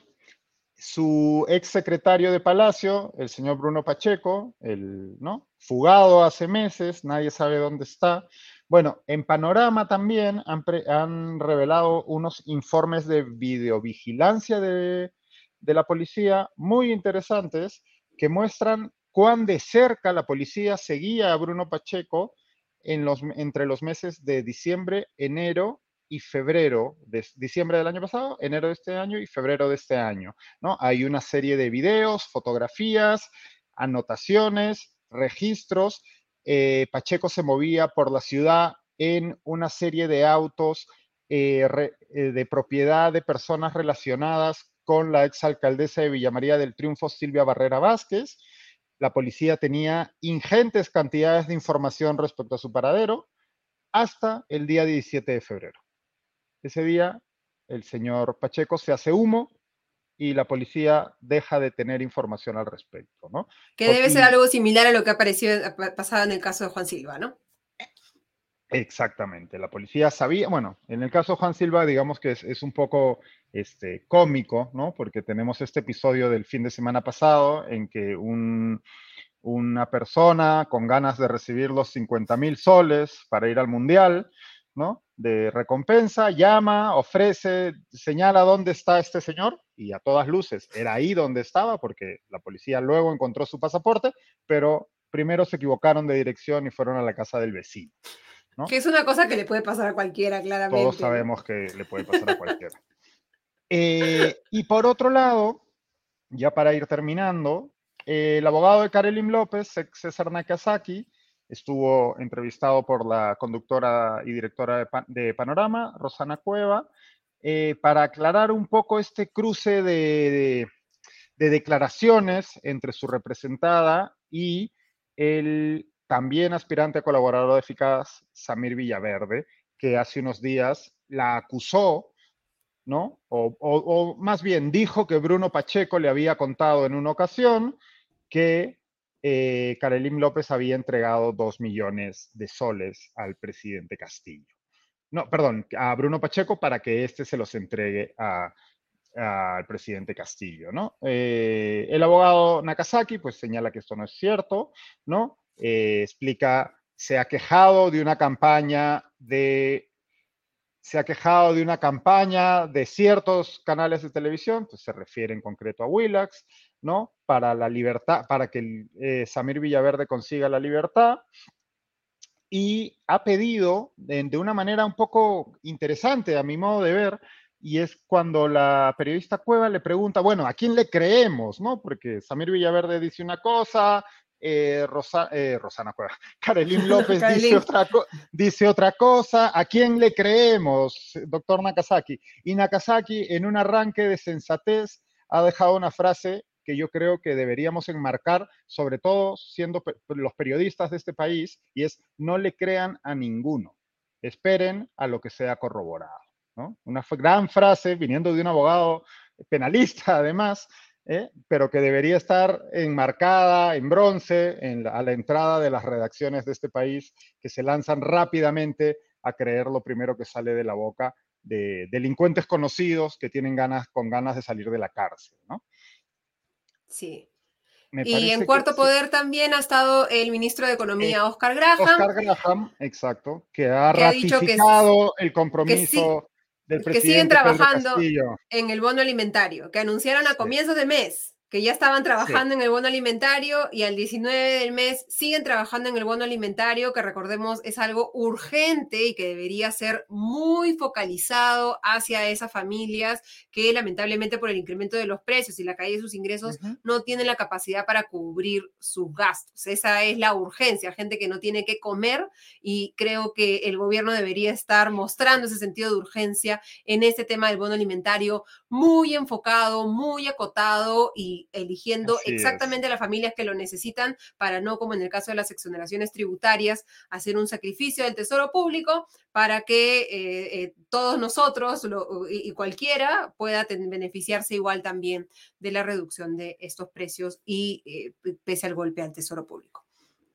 C: su ex secretario de Palacio, el señor Bruno Pacheco, el, ¿no? fugado hace meses, nadie sabe dónde está. Bueno, en Panorama también han, revelado unos informes de videovigilancia de, de, la policía muy interesantes que muestran cuán de cerca la policía seguía a Bruno Pacheco en los, entre los meses de diciembre, enero y febrero de diciembre del año pasado, enero de este año y febrero de este año, ¿no? Hay una serie de videos, fotografías, anotaciones, registros. Eh, Pacheco se movía por la ciudad en una serie de autos eh, eh, de propiedad de personas relacionadas con la exalcaldesa de Villa María del Triunfo, Silvia Barrera Vázquez. La policía tenía ingentes cantidades de información respecto a su paradero hasta el día 17 de febrero. Ese día el señor Pacheco se hace humo y la policía deja de tener información al respecto, ¿no?
A: Que debe ser algo similar a lo que apareció pasado en el caso de Juan Silva, ¿no?
C: Exactamente, la policía sabía, bueno, en el caso de Juan Silva, digamos que es, un poco este, cómico, ¿no? Porque tenemos este episodio del fin de semana pasado en que una persona con ganas de recibir los 50 mil soles para ir al mundial, ¿no? De recompensa, llama, ofrece, señala dónde está este señor y a todas luces era ahí donde estaba porque la policía luego encontró su pasaporte, pero primero se equivocaron de dirección y fueron a la casa del vecino. ¿no?
A: Que es una cosa que le puede pasar a cualquiera, claramente.
C: Todos sabemos que le puede pasar a cualquiera. Eh, y por otro lado, ya para ir terminando, el abogado de Karelim López, César Nakazaki, Estuvo entrevistado por la conductora y directora de, Panorama, Rosana Cueva, eh, para aclarar un poco este cruce de, declaraciones entre su representada y el también aspirante a colaborador eficaz, Samir Villaverde, que hace unos días la acusó, ¿no? o, más bien dijo que Bruno Pacheco le había contado en una ocasión que eh, Karelim López había entregado dos millones de soles al presidente Castillo. No, perdón, a Bruno Pacheco para que éste se los entregue al presidente Castillo, ¿no? Eh, el abogado Nakazaki, pues señala que esto no es cierto, ¿no? Eh, explica, se ha quejado de una campaña de se ha quejado de una campaña de ciertos canales de televisión, pues se refiere en concreto a Willax, ¿no? Para la libertad, para que eh, Samir Villaverde consiga la libertad. Y ha pedido de, una manera un poco interesante, a mi modo de ver, y es cuando la periodista Cueva le pregunta, bueno, ¿a quién le creemos? ¿no? Porque Samir Villaverde dice una cosa, eh, eh, Rosana Cueva, Karelin López dice, otra dice otra cosa. ¿A quién le creemos, doctor Nakazaki? Y Nakazaki, en un arranque de sensatez, ha dejado una frase que yo creo que deberíamos enmarcar, sobre todo siendo los periodistas de este país, y es no le crean a ninguno, esperen a lo que sea corroborado. Una gran frase viniendo de un abogado penalista, además, ¿eh? pero que debería estar enmarcada en bronce a la entrada de las redacciones de este país, que se lanzan rápidamente a creer lo primero que sale de la boca de delincuentes conocidos que tienen ganas, con ganas de salir de la cárcel, ¿no?
A: Sí. y en cuarto poder también ha estado el ministro de Economía, Oscar Graham.
C: Oscar Graham, exacto, que ha ratificado el compromiso del presidente.
A: Que siguen trabajando en el bono alimentario, que anunciaron a comienzos de mes que ya estaban trabajando en el bono alimentario y al 19 del mes siguen trabajando en el bono alimentario, que recordemos es algo urgente y que debería ser muy focalizado hacia esas familias que lamentablemente por el incremento de los precios y la caída de sus ingresos no tienen la capacidad para cubrir sus gastos. Esa es la urgencia, gente que no tiene que comer y creo que el gobierno debería estar mostrando ese sentido de urgencia en este tema del bono alimentario muy enfocado, muy acotado y eligiendo exactamente las familias que lo necesitan para no, como en el caso de las exoneraciones tributarias, hacer un sacrificio del tesoro público para que eh, eh, todos nosotros y, cualquiera pueda beneficiarse igual también de la reducción de estos precios y eh, pese al golpe al tesoro público.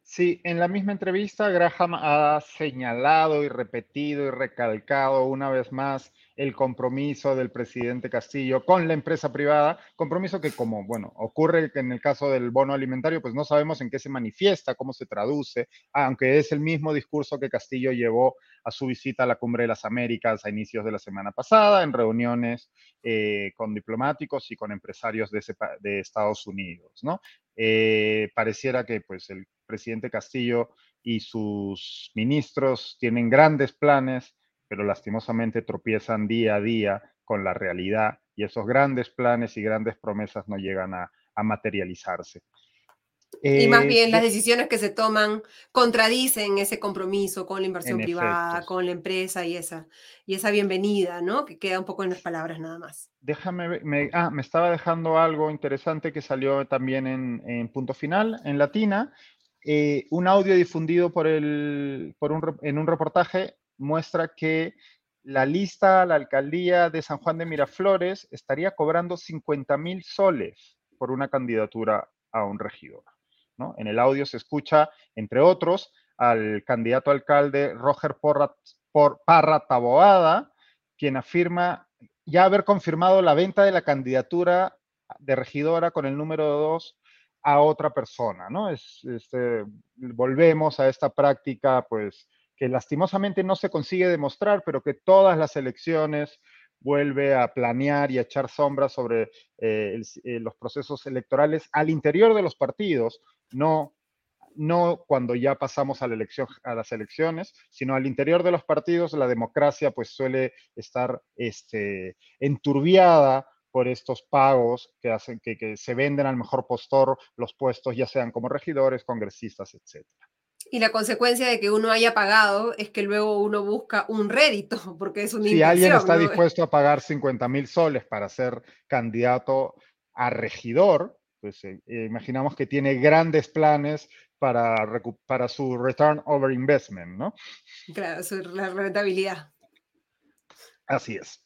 C: Sí, en la misma entrevista Graham ha señalado y repetido y recalcado una vez más el compromiso del presidente Castillo con la empresa privada, compromiso que como, bueno, ocurre en el caso del bono alimentario, pues no sabemos en qué se manifiesta, cómo se traduce, aunque es el mismo discurso que Castillo llevó a su visita a la Cumbre de las Américas a inicios de la semana pasada, en reuniones eh, con diplomáticos y con empresarios de, Estados Unidos, ¿no? Eh, pareciera que pues el presidente Castillo y sus ministros tienen grandes planes, pero lastimosamente tropiezan día a día con la realidad y esos grandes planes y grandes promesas no llegan a materializarse
A: y más bien eh, las decisiones que se toman contradicen ese compromiso con la inversión privada, con la empresa y esa, y esa bienvenida, ¿no? Que queda un poco en las palabras nada más.
C: Déjame, me, ah, me estaba dejando algo interesante que salió también en, Punto Final, en Latina. Eh, un audio difundido por el, por un, en un reportaje muestra que la lista, la alcaldía de San Juan de Miraflores estaría cobrando 50 mil soles por una candidatura a un regidor. En el audio se escucha, entre otros, al candidato alcalde Roger Porra, por, Parra Taboada, quien afirma ya haber confirmado la venta de la candidatura de regidora con el número 2 a otra persona, ¿no? Es, este, volvemos a esta práctica, pues, que lastimosamente no se consigue demostrar, pero que todas las elecciones vuelve a planear y a echar sombras sobre eh, eh, los procesos electorales al interior de los partidos, no, no cuando ya pasamos a, la elección, a las elecciones, sino al interior de los partidos, la democracia pues suele estar este, enturbiada por estos pagos que hacen que, se venden al mejor postor los puestos, ya sean como regidores, congresistas, etcétera.
A: Y la consecuencia de que uno haya pagado es que luego uno busca un rédito, porque es un
C: Si alguien está dispuesto a pagar 50 mil soles para ser candidato a regidor, pues eh, eh, imaginamos que tiene grandes planes para, para su return over investment, ¿no?
A: Claro, su la rentabilidad.
C: Así es.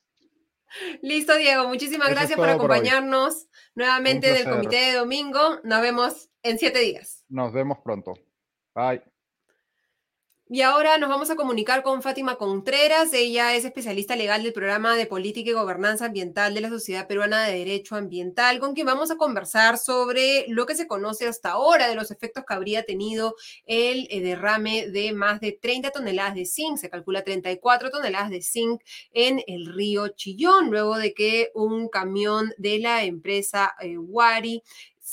A: Listo, Diego. Muchísimas gracias por acompañarnos nuevamente del comité de domingo. Nos vemos en siete días.
C: Nos vemos pronto. Bye.
A: Y ahora nos vamos a comunicar con Fátima Contreras. Ella es especialista legal del programa de política y gobernanza ambiental de la Sociedad Peruana de Derecho Ambiental, con quien vamos a conversar sobre lo que se conoce hasta ahora de los efectos que habría tenido el eh, derrame de más de 30 toneladas de zinc. Se calcula 34 toneladas de zinc en el río Chillón, luego de que un camión de la empresa eh, Wari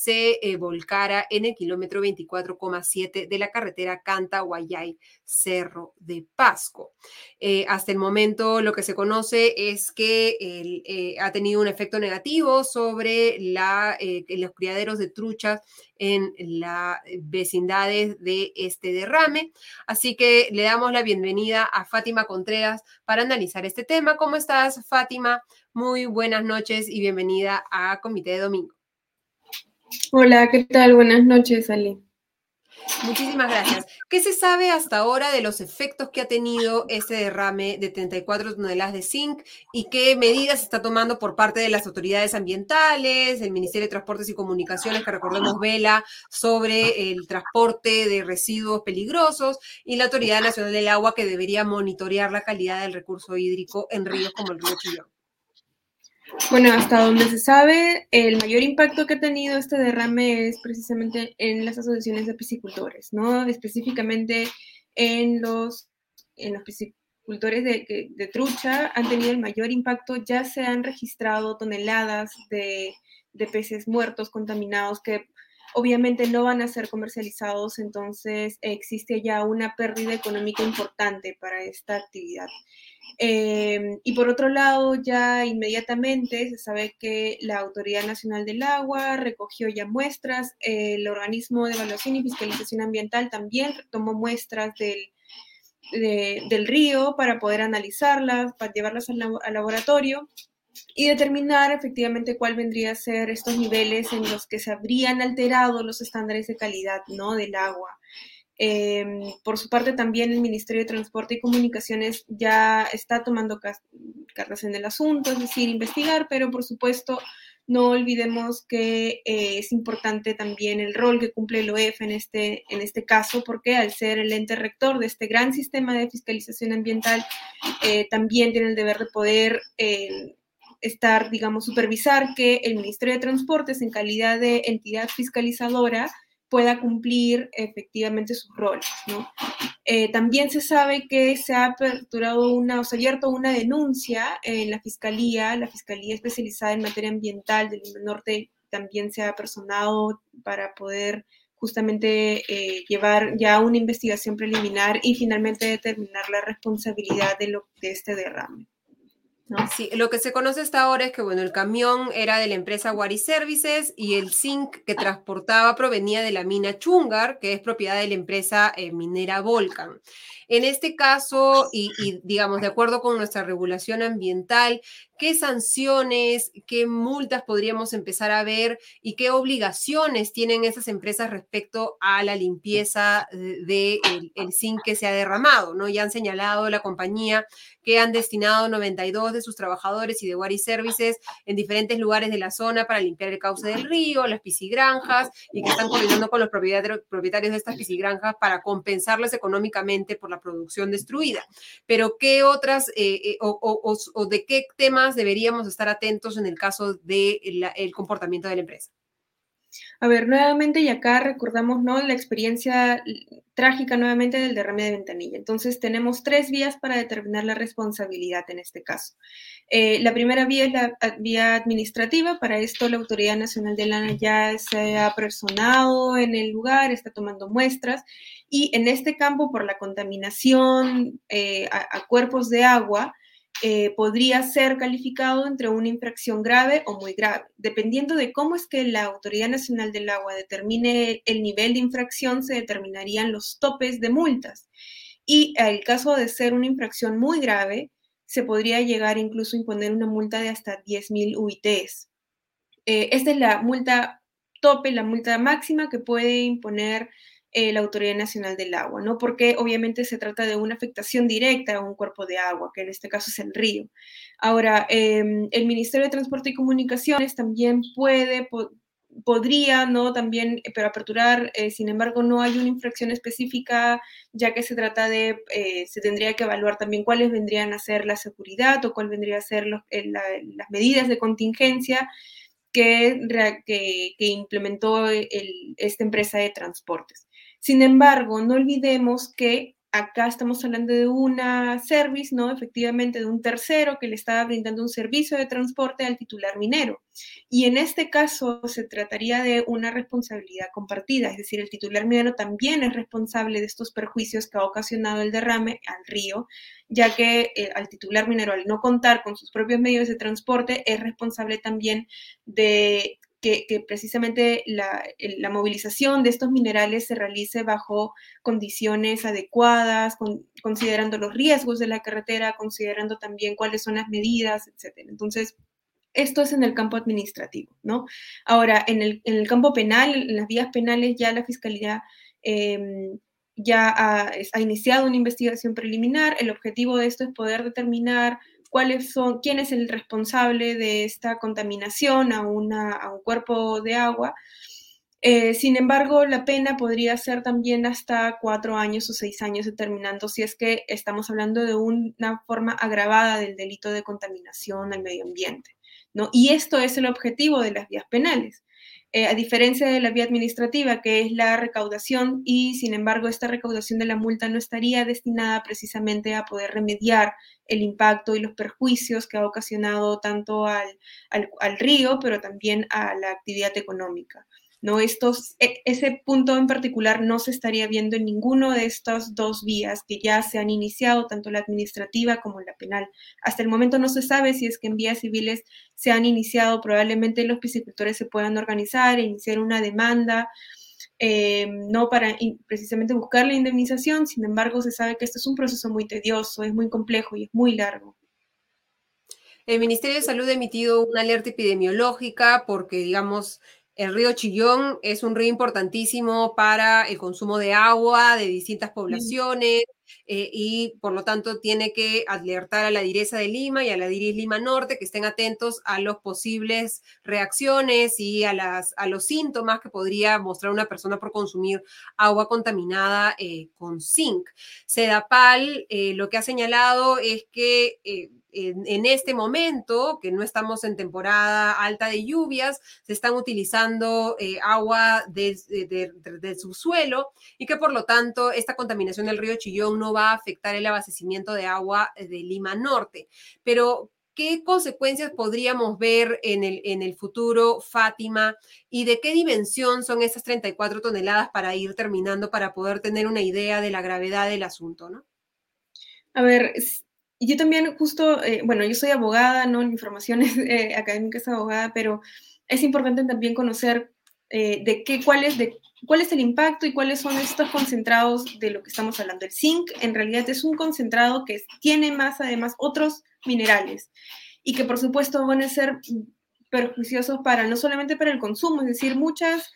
A: se eh, volcara en el kilómetro 24,7 de la carretera Canta-Guayay, Cerro de Pasco. Eh, hasta el momento lo que se conoce es que eh, ha tenido un efecto negativo sobre los criaderos de truchas en las vecindades de este derrame. Así que le damos la bienvenida a Fátima Contreras para analizar este tema. ¿Cómo estás, Fátima? Muy buenas noches y bienvenida a Comité de Domingo.
D: Hola, ¿qué tal? Buenas noches, Ali.
A: Muchísimas gracias. ¿Qué se sabe hasta ahora de los efectos que ha tenido este derrame de 34 toneladas de zinc y qué medidas está tomando por parte de las autoridades ambientales, el Ministerio de Transportes y Comunicaciones, que recordemos vela sobre el transporte de residuos peligrosos, y la Autoridad Nacional del Agua, que debería monitorear la calidad del recurso hídrico en ríos como el río Chillón?
D: Bueno, hasta donde se sabe, el mayor impacto que ha tenido este derrame es precisamente en las asociaciones de piscicultores, ¿no? Específicamente en los, en los piscicultores de, de, trucha han tenido el mayor impacto, ya se han registrado toneladas de, de peces muertos, contaminados, que obviamente no van a ser comercializados, entonces existe ya una pérdida económica importante para esta actividad. Em, y por otro lado, ya inmediatamente se sabe que la Autoridad Nacional del Agua recogió ya muestras, el organismo de evaluación y fiscalización ambiental también tomó muestras del, del río para poder analizarlas, para llevarlas al, al laboratorio y determinar efectivamente cuál vendría a ser estos niveles en los que se habrían alterado los estándares de calidad ¿no? del agua. Em, por su parte, también el Ministerio de Transporte y Comunicaciones ya está tomando cartas en el asunto, es decir, investigar, pero por supuesto no olvidemos que eh, es importante también el rol que cumple el OEF en este, en este caso, porque al ser el ente rector de este gran sistema de fiscalización ambiental, eh, también tiene el deber de poder eh, estar, digamos, supervisar que el Ministerio de Transportes, en calidad de entidad fiscalizadora, pueda cumplir efectivamente sus roles. Eh, también se sabe que se ha aperturado una, se ha abierto una denuncia en la Fiscalía, la Fiscalía especializada en materia ambiental del Norte también se ha personado para poder justamente eh, llevar ya una investigación preliminar y finalmente determinar la responsabilidad de este derrame.
A: Lo que se conoce hasta ahora es que, bueno, el camión era de la empresa Wari Services y el zinc que transportaba provenía de la mina Chungar, que es propiedad de la empresa eh, minera Volcan. En este caso, y, digamos, de acuerdo con nuestra regulación ambiental, ¿qué sanciones, qué multas podríamos empezar a ver y qué obligaciones tienen esas empresas respecto a la limpieza del de el, zinc que se ha derramado? ¿no? Ya han señalado la compañía que han destinado 92 de sus trabajadores y de Wari Services en diferentes lugares de la zona para limpiar el cauce del río, las piscigranjas, y que están coordinando con los propietarios de estas piscigranjas para compensarles económicamente por la producción destruida. Pero, ¿qué otras eh, eh, o, de qué temas deberíamos estar atentos en el caso del el comportamiento de la empresa?
D: A ver, nuevamente, y acá recordamos ¿no? la experiencia trágica nuevamente del derrame de ventanilla. Entonces, tenemos tres vías para determinar la responsabilidad en este caso. Eh, la primera vía es la vía administrativa. Para esto, la Autoridad Nacional de Lana ya se ha personado en el lugar, está tomando muestras. Y en este campo, por la contaminación eh, a cuerpos de agua, eh, podría ser calificado entre una infracción grave o muy grave. Dependiendo de cómo es que la Autoridad Nacional del Agua determine el nivel de infracción, se determinarían los topes de multas. Y el caso de ser una infracción muy grave, se podría llegar incluso a imponer una multa de hasta 10.000 UITs. Eh, esta es la multa tope, la multa máxima que puede imponer eh, la Autoridad Nacional del Agua, ¿no? Porque obviamente se trata de una afectación directa a un cuerpo de agua, que en este caso es el río. Ahora, em, el Ministerio de Transporte y Comunicaciones también puede, podría, ¿no? También, eh, pero aperturar, eh, sin embargo, no hay una infracción específica, ya que se trata de, se tendría que evaluar también cuáles vendrían a ser la seguridad o cuáles vendrían a ser las medidas de contingencia que, que, implementó esta empresa de transportes. Sin embargo, no olvidemos que acá estamos hablando de una service, ¿no? Efectivamente, de un tercero que le estaba brindando un servicio de transporte al titular minero. Y en este caso se trataría de una responsabilidad compartida, es decir, el titular minero también es responsable de estos perjuicios que ha ocasionado el derrame al río, ya que eh, al titular minero, al no contar con sus propios medios de transporte, es responsable también de que, precisamente la, movilización de estos minerales se realice bajo condiciones adecuadas, considerando los riesgos de la carretera, considerando también cuáles son las medidas, etc. Entonces, esto es en el campo administrativo, ¿no? Ahora, en el, campo penal, en las vías penales, ya la Fiscalía em, ya ha, iniciado una investigación preliminar. El objetivo de esto es poder determinar cuáles son, quién es el responsable de esta contaminación a, una, a un cuerpo de agua. Eh, sin embargo, la pena podría ser también hasta cuatro años o seis años, determinando si es que estamos hablando de una forma agravada del delito de contaminación al medio ambiente. ¿no? Y esto es el objetivo de las vías penales. Eh, a diferencia de la vía administrativa, que es la recaudación, y sin embargo esta recaudación de la multa no estaría destinada precisamente a poder remediar el impacto y los perjuicios que ha ocasionado tanto al, al río, pero también a la actividad económica. ¿No? Estos, e, ese punto en particular no se estaría viendo en ninguno de estas dos vías que ya se han iniciado, tanto la administrativa como la penal. Hasta el momento no se sabe si es que en vías civiles se han iniciado, probablemente los piscicultores se puedan organizar e iniciar una demanda. Eh, no para precisamente buscar la indemnización, sin embargo se sabe que este es un proceso muy tedioso, es muy complejo y es muy largo.
A: El Ministerio de Salud ha emitido una alerta epidemiológica porque, digamos, el río Chillón es un río importantísimo para el consumo de agua de distintas poblaciones eh, y por lo tanto tiene que alertar a la direza de Lima y a la DIRIS Lima Norte que estén atentos a las posibles reacciones y a, las, a los síntomas que podría mostrar una persona por consumir agua contaminada eh, con zinc. Sedapal eh, lo que ha señalado es que en, este momento, que no estamos en temporada alta de lluvias, se están utilizando eh, agua del de, subsuelo y que por lo tanto esta contaminación del río Chillón no va a afectar el abastecimiento de agua de Lima Norte. Pero, ¿qué consecuencias podríamos ver en el, en el futuro, Fátima? ¿Y de qué dimensión son esas 34 toneladas para ir terminando, para poder tener una idea de la gravedad del asunto, ¿no?
D: A ver, y yo también justo, eh, bueno, yo soy abogada, ¿no? Mi formación es, eh, académica es abogada, pero es importante también conocer eh, de qué, cuál es, de, cuál es el impacto y cuáles son estos concentrados de lo que estamos hablando. El zinc en realidad es un concentrado que tiene más además otros minerales y que por supuesto van a ser perjuiciosos para no solamente para el consumo, es decir, muchas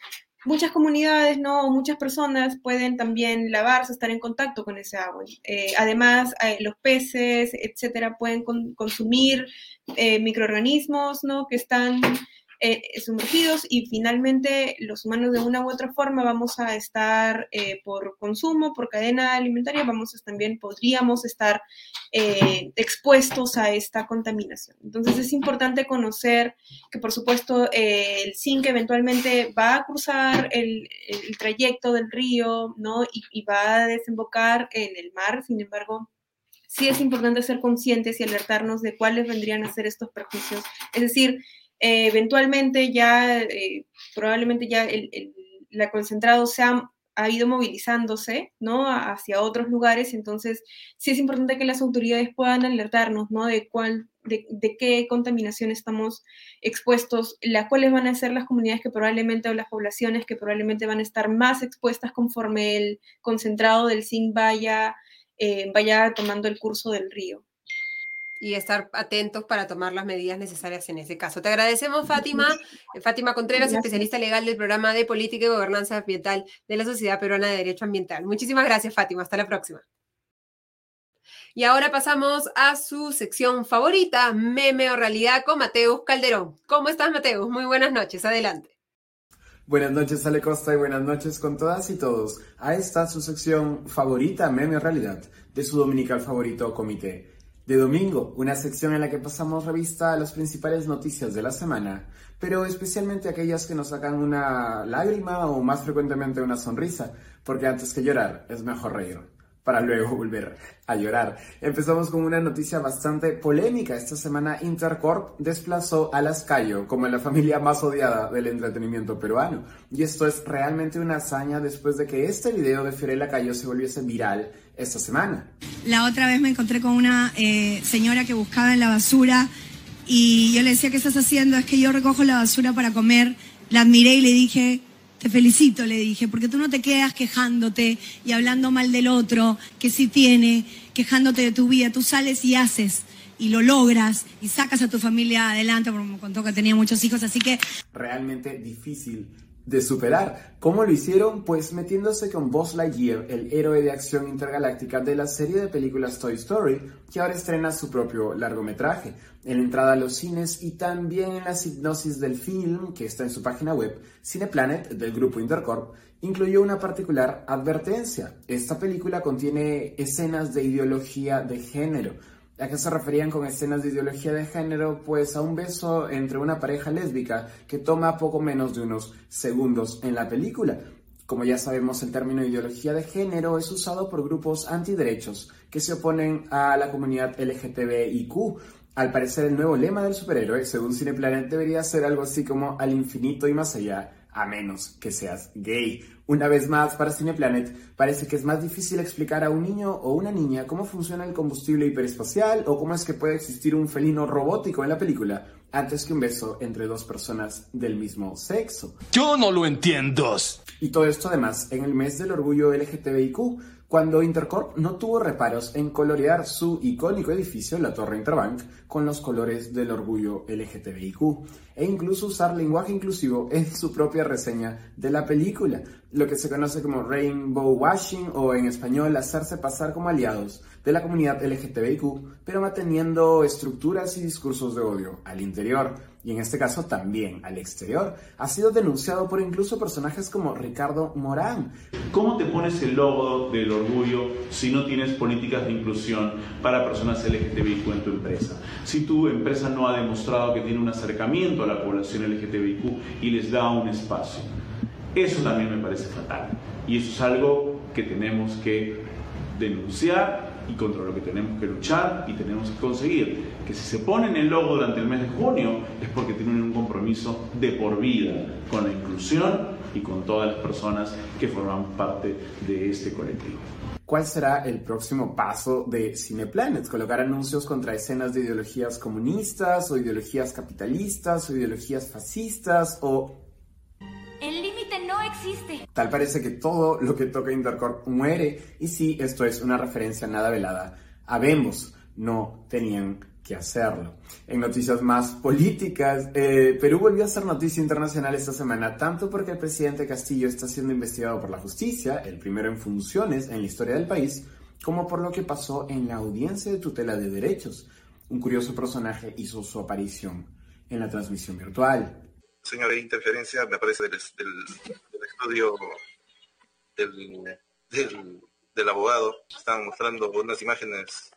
D: muchas comunidades, ¿no? Muchas personas pueden también lavarse, estar en contacto con ese agua. Eh, además, eh, los peces, etcétera, pueden consumir eh, microorganismos, ¿no? Que están eh, sumergidos y finalmente los humanos de una u otra forma vamos a estar eh, por consumo, por cadena alimentaria, vamos a, también podríamos estar eh, expuestos a esta contaminación. Entonces es importante conocer que por supuesto el zinc eventualmente va a cruzar el, trayecto del río ¿no? y, y va a desembocar en el mar, sin embargo, sí es importante ser conscientes y alertarnos de cuáles vendrían a ser estos perjuicios. Es decir, eh, eventualmente ya, eh, probablemente ya el, la concentrado se ha, ido movilizándose, ¿no? Hacia otros lugares, entonces sí es importante que las autoridades puedan alertarnos, ¿no? De cuál, de, de, qué contaminación estamos expuestos, las cuáles van a ser las comunidades que probablemente o las poblaciones que probablemente van a estar más expuestas conforme el concentrado del zinc vaya, eh, vaya tomando el curso del río
A: y estar atentos para tomar las medidas necesarias en ese caso. Te agradecemos, Fátima. Fátima Contreras, especialista legal del programa de Política y Gobernanza Ambiental de la Sociedad Peruana de Derecho Ambiental. Muchísimas gracias, Fátima. Hasta la próxima. Y ahora pasamos a su sección favorita, meme o realidad con Mateus Calderón. ¿Cómo estás, Mateus? Muy buenas noches. Adelante.
E: Buenas noches, Ale Costa, y buenas noches con todas y todos. A esta su sección favorita, meme o realidad, de su dominical favorito, Comité de domingo, una sección en la que pasamos revista a las principales noticias de la semana, pero especialmente aquellas que nos sacan una lágrima o más frecuentemente una sonrisa, porque antes que llorar es mejor reír. para luego volver a llorar. Empezamos con una noticia bastante polémica. Esta semana Intercorp desplazó a Las Cayo como la familia más odiada del entretenimiento peruano. Y esto es realmente una hazaña después de que este video de Fiorella Cayo se volviese viral esta semana.
F: La otra vez me encontré con una eh, señora que buscaba en la basura y yo le decía, ¿qué estás haciendo? Es que yo recojo la basura para comer. La admiré y le dije, te felicito, le dije, porque tú no te quedas quejándote y hablando mal del otro, que sí tiene, quejándote de tu vida. Tú sales y haces y lo logras y sacas a tu familia adelante, porque me contó que tenía muchos hijos, así que...
E: Realmente difícil de superar. ¿Cómo lo hicieron? Pues metiéndose con Buzz Lightyear, el héroe de acción intergaláctica de la serie de películas Toy Story, que ahora estrena su propio largometraje. En la entrada a los cines y también en la hipnosis del film, que está en su página web, Cineplanet, del grupo Intercorp, incluyó una particular advertencia. Esta película contiene escenas de ideología de género ¿A qué se referían con escenas de ideología de género? Pues a un beso entre una pareja lésbica que toma poco menos de unos segundos en la película. Como ya sabemos, el término ideología de género es usado por grupos antiderechos que se oponen a la comunidad LGTBIQ. Al parecer, el nuevo lema del superhéroe, según Cineplanet, debería ser algo así como al infinito y más allá, a menos que seas gay. Una vez más, para Cineplanet, parece que es más difícil explicar a un niño o una niña cómo funciona el combustible hiperespacial o cómo es que puede existir un felino robótico en la película antes que un beso entre dos personas del mismo sexo.
G: Yo no lo entiendo.
E: Y todo esto además en el mes del orgullo LGTBIQ, cuando Intercorp no tuvo reparos en colorear su icónico edificio, la Torre Interbank, con los colores del orgullo LGTBIQ, e incluso usar lenguaje inclusivo en su propia reseña de la película, lo que se conoce como rainbow washing o en español hacerse pasar como aliados de la comunidad LGTBIQ, pero manteniendo estructuras y discursos de odio al interior y en este caso también al exterior. Ha sido denunciado por incluso personajes como Ricardo Morán.
H: ¿Cómo te pones el logo del orgullo si no tienes políticas de inclusión para personas LGTBIQ en tu empresa? Si tu empresa no ha demostrado que tiene un acercamiento a la población LGTBIQ y les da un espacio. Eso también me parece fatal. Y eso es algo que tenemos que denunciar y contra lo que tenemos que luchar y tenemos que conseguir. Que si se ponen el logo durante el mes de junio es porque tienen un compromiso de por vida con la inclusión y con todas las personas que forman parte de este colectivo.
E: ¿Cuál será el próximo paso de Cineplanet? ¿Colocar anuncios contra escenas de ideologías comunistas o ideologías capitalistas o ideologías fascistas o
I: existe.
E: Tal parece que todo lo que toca Intercorp muere, y sí, esto es una referencia nada velada. Habemos, no tenían que hacerlo. En noticias más políticas, eh, Perú volvió a ser noticia internacional esta semana, tanto porque el presidente Castillo está siendo investigado por la justicia, el primero en funciones en la historia del país, como por lo que pasó en la audiencia de tutela de derechos. Un curioso personaje hizo su aparición en la transmisión virtual
J: de interferencia, me parece, del, estudio del, del, abogado. Están mostrando unas imágenes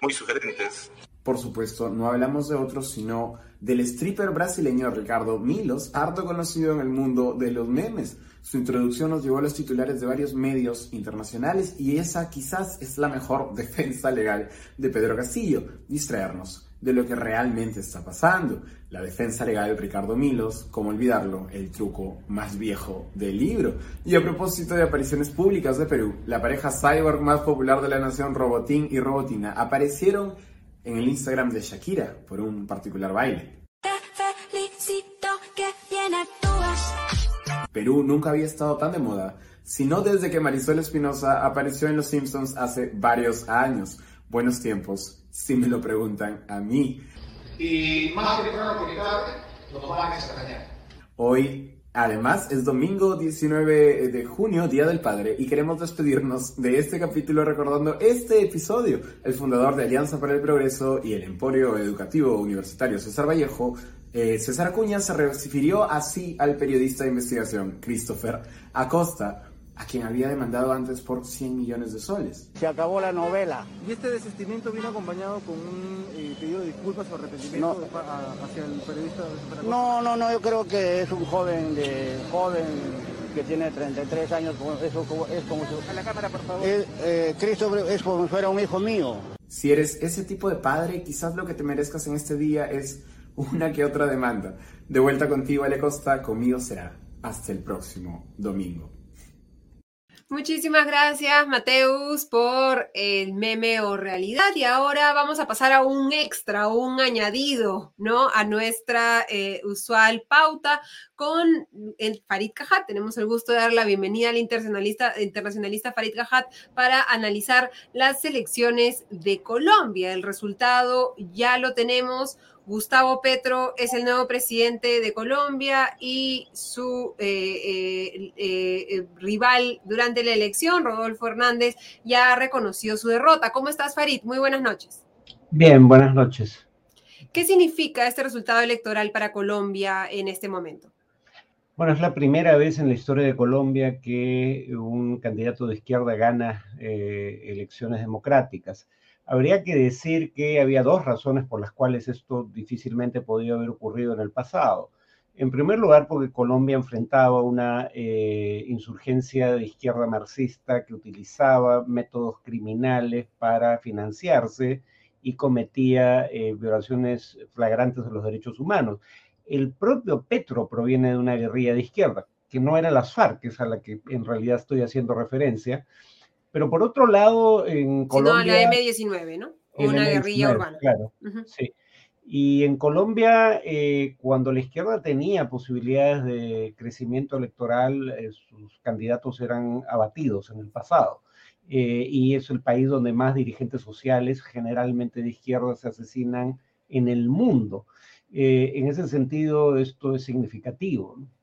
J: muy sugerentes.
E: Por supuesto, no hablamos de otros, sino del stripper brasileño Ricardo Milos, harto conocido en el mundo de los memes. Su introducción nos llevó a los titulares de varios medios internacionales y esa quizás es la mejor defensa legal de Pedro Castillo, distraernos de lo que realmente está pasando. La defensa legal de Ricardo Milos, como olvidarlo, el truco más viejo del libro. Y a propósito de apariciones públicas de Perú, la pareja cyborg más popular de la nación, Robotín y Robotina, aparecieron en el Instagram de Shakira por un particular baile. Perú nunca había estado tan de moda, sino desde que Marisol Espinosa apareció en Los Simpsons hace varios años. Buenos tiempos, si me lo preguntan a mí.
K: Y más temprano que tarde, nos van a extrañar.
E: Hoy, además, es domingo 19 de junio, Día del Padre, y queremos despedirnos de este capítulo recordando este episodio. El fundador de Alianza para el Progreso y el Emporio Educativo Universitario César Vallejo eh, César Acuña se refirió así al periodista de investigación Christopher Acosta, a quien había demandado antes por 100 millones de soles.
L: Se acabó la novela.
M: ¿Y este desistimiento vino acompañado con un eh, pedido de disculpas o arrepentimiento hacia el periodista?
L: No, no, no, yo creo que es un joven de joven
G: que tiene 33 años, eso es como si...
M: A la cámara, por favor.
G: Es, eh, Cristo es como si fuera un hijo mío.
E: Si eres ese tipo de padre, quizás lo que te merezcas en este día es una que otra demanda. De vuelta contigo, Ale Costa, conmigo será. Hasta el próximo domingo.
A: Muchísimas gracias, Mateus, por el meme o realidad. Y ahora vamos a pasar a un extra, un añadido, ¿no? A nuestra eh, usual pauta con el Farid Cajat. Tenemos el gusto de dar la bienvenida al internacionalista, internacionalista Farid Cajat para analizar las elecciones de Colombia. El resultado ya lo tenemos Gustavo Petro es el nuevo presidente de Colombia y su eh, eh, eh, rival durante la elección, Rodolfo Hernández, ya reconoció su derrota. ¿Cómo estás, Farid? Muy buenas noches.
L: Bien, buenas noches.
A: ¿Qué significa este resultado electoral para Colombia en este momento?
L: Bueno, es la primera vez en la historia de Colombia que un candidato de izquierda gana elecciones democráticas. Habría que decir que había dos razones por las cuales esto difícilmente podía haber ocurrido en el pasado. En primer lugar, porque Colombia enfrentaba una eh, insurgencia de izquierda marxista que utilizaba métodos criminales para financiarse y cometía eh, violaciones flagrantes de los derechos humanos. El propio Petro proviene de una guerrilla de izquierda, que no era las FARC, que es a la que en realidad estoy haciendo referencia, pero por otro lado, en Colombia...
A: Sí, no, la M19, ¿no? Una guerrilla urbana.
L: Claro, sí. Y en Colombia, eh, cuando la izquierda tenía posibilidades de crecimiento electoral, eh, sus candidatos eran abatidos en el pasado. Eh, y es el país donde más dirigentes sociales, generalmente de izquierda, se asesinan en el mundo. en ese sentido, esto es significativo. ¿no?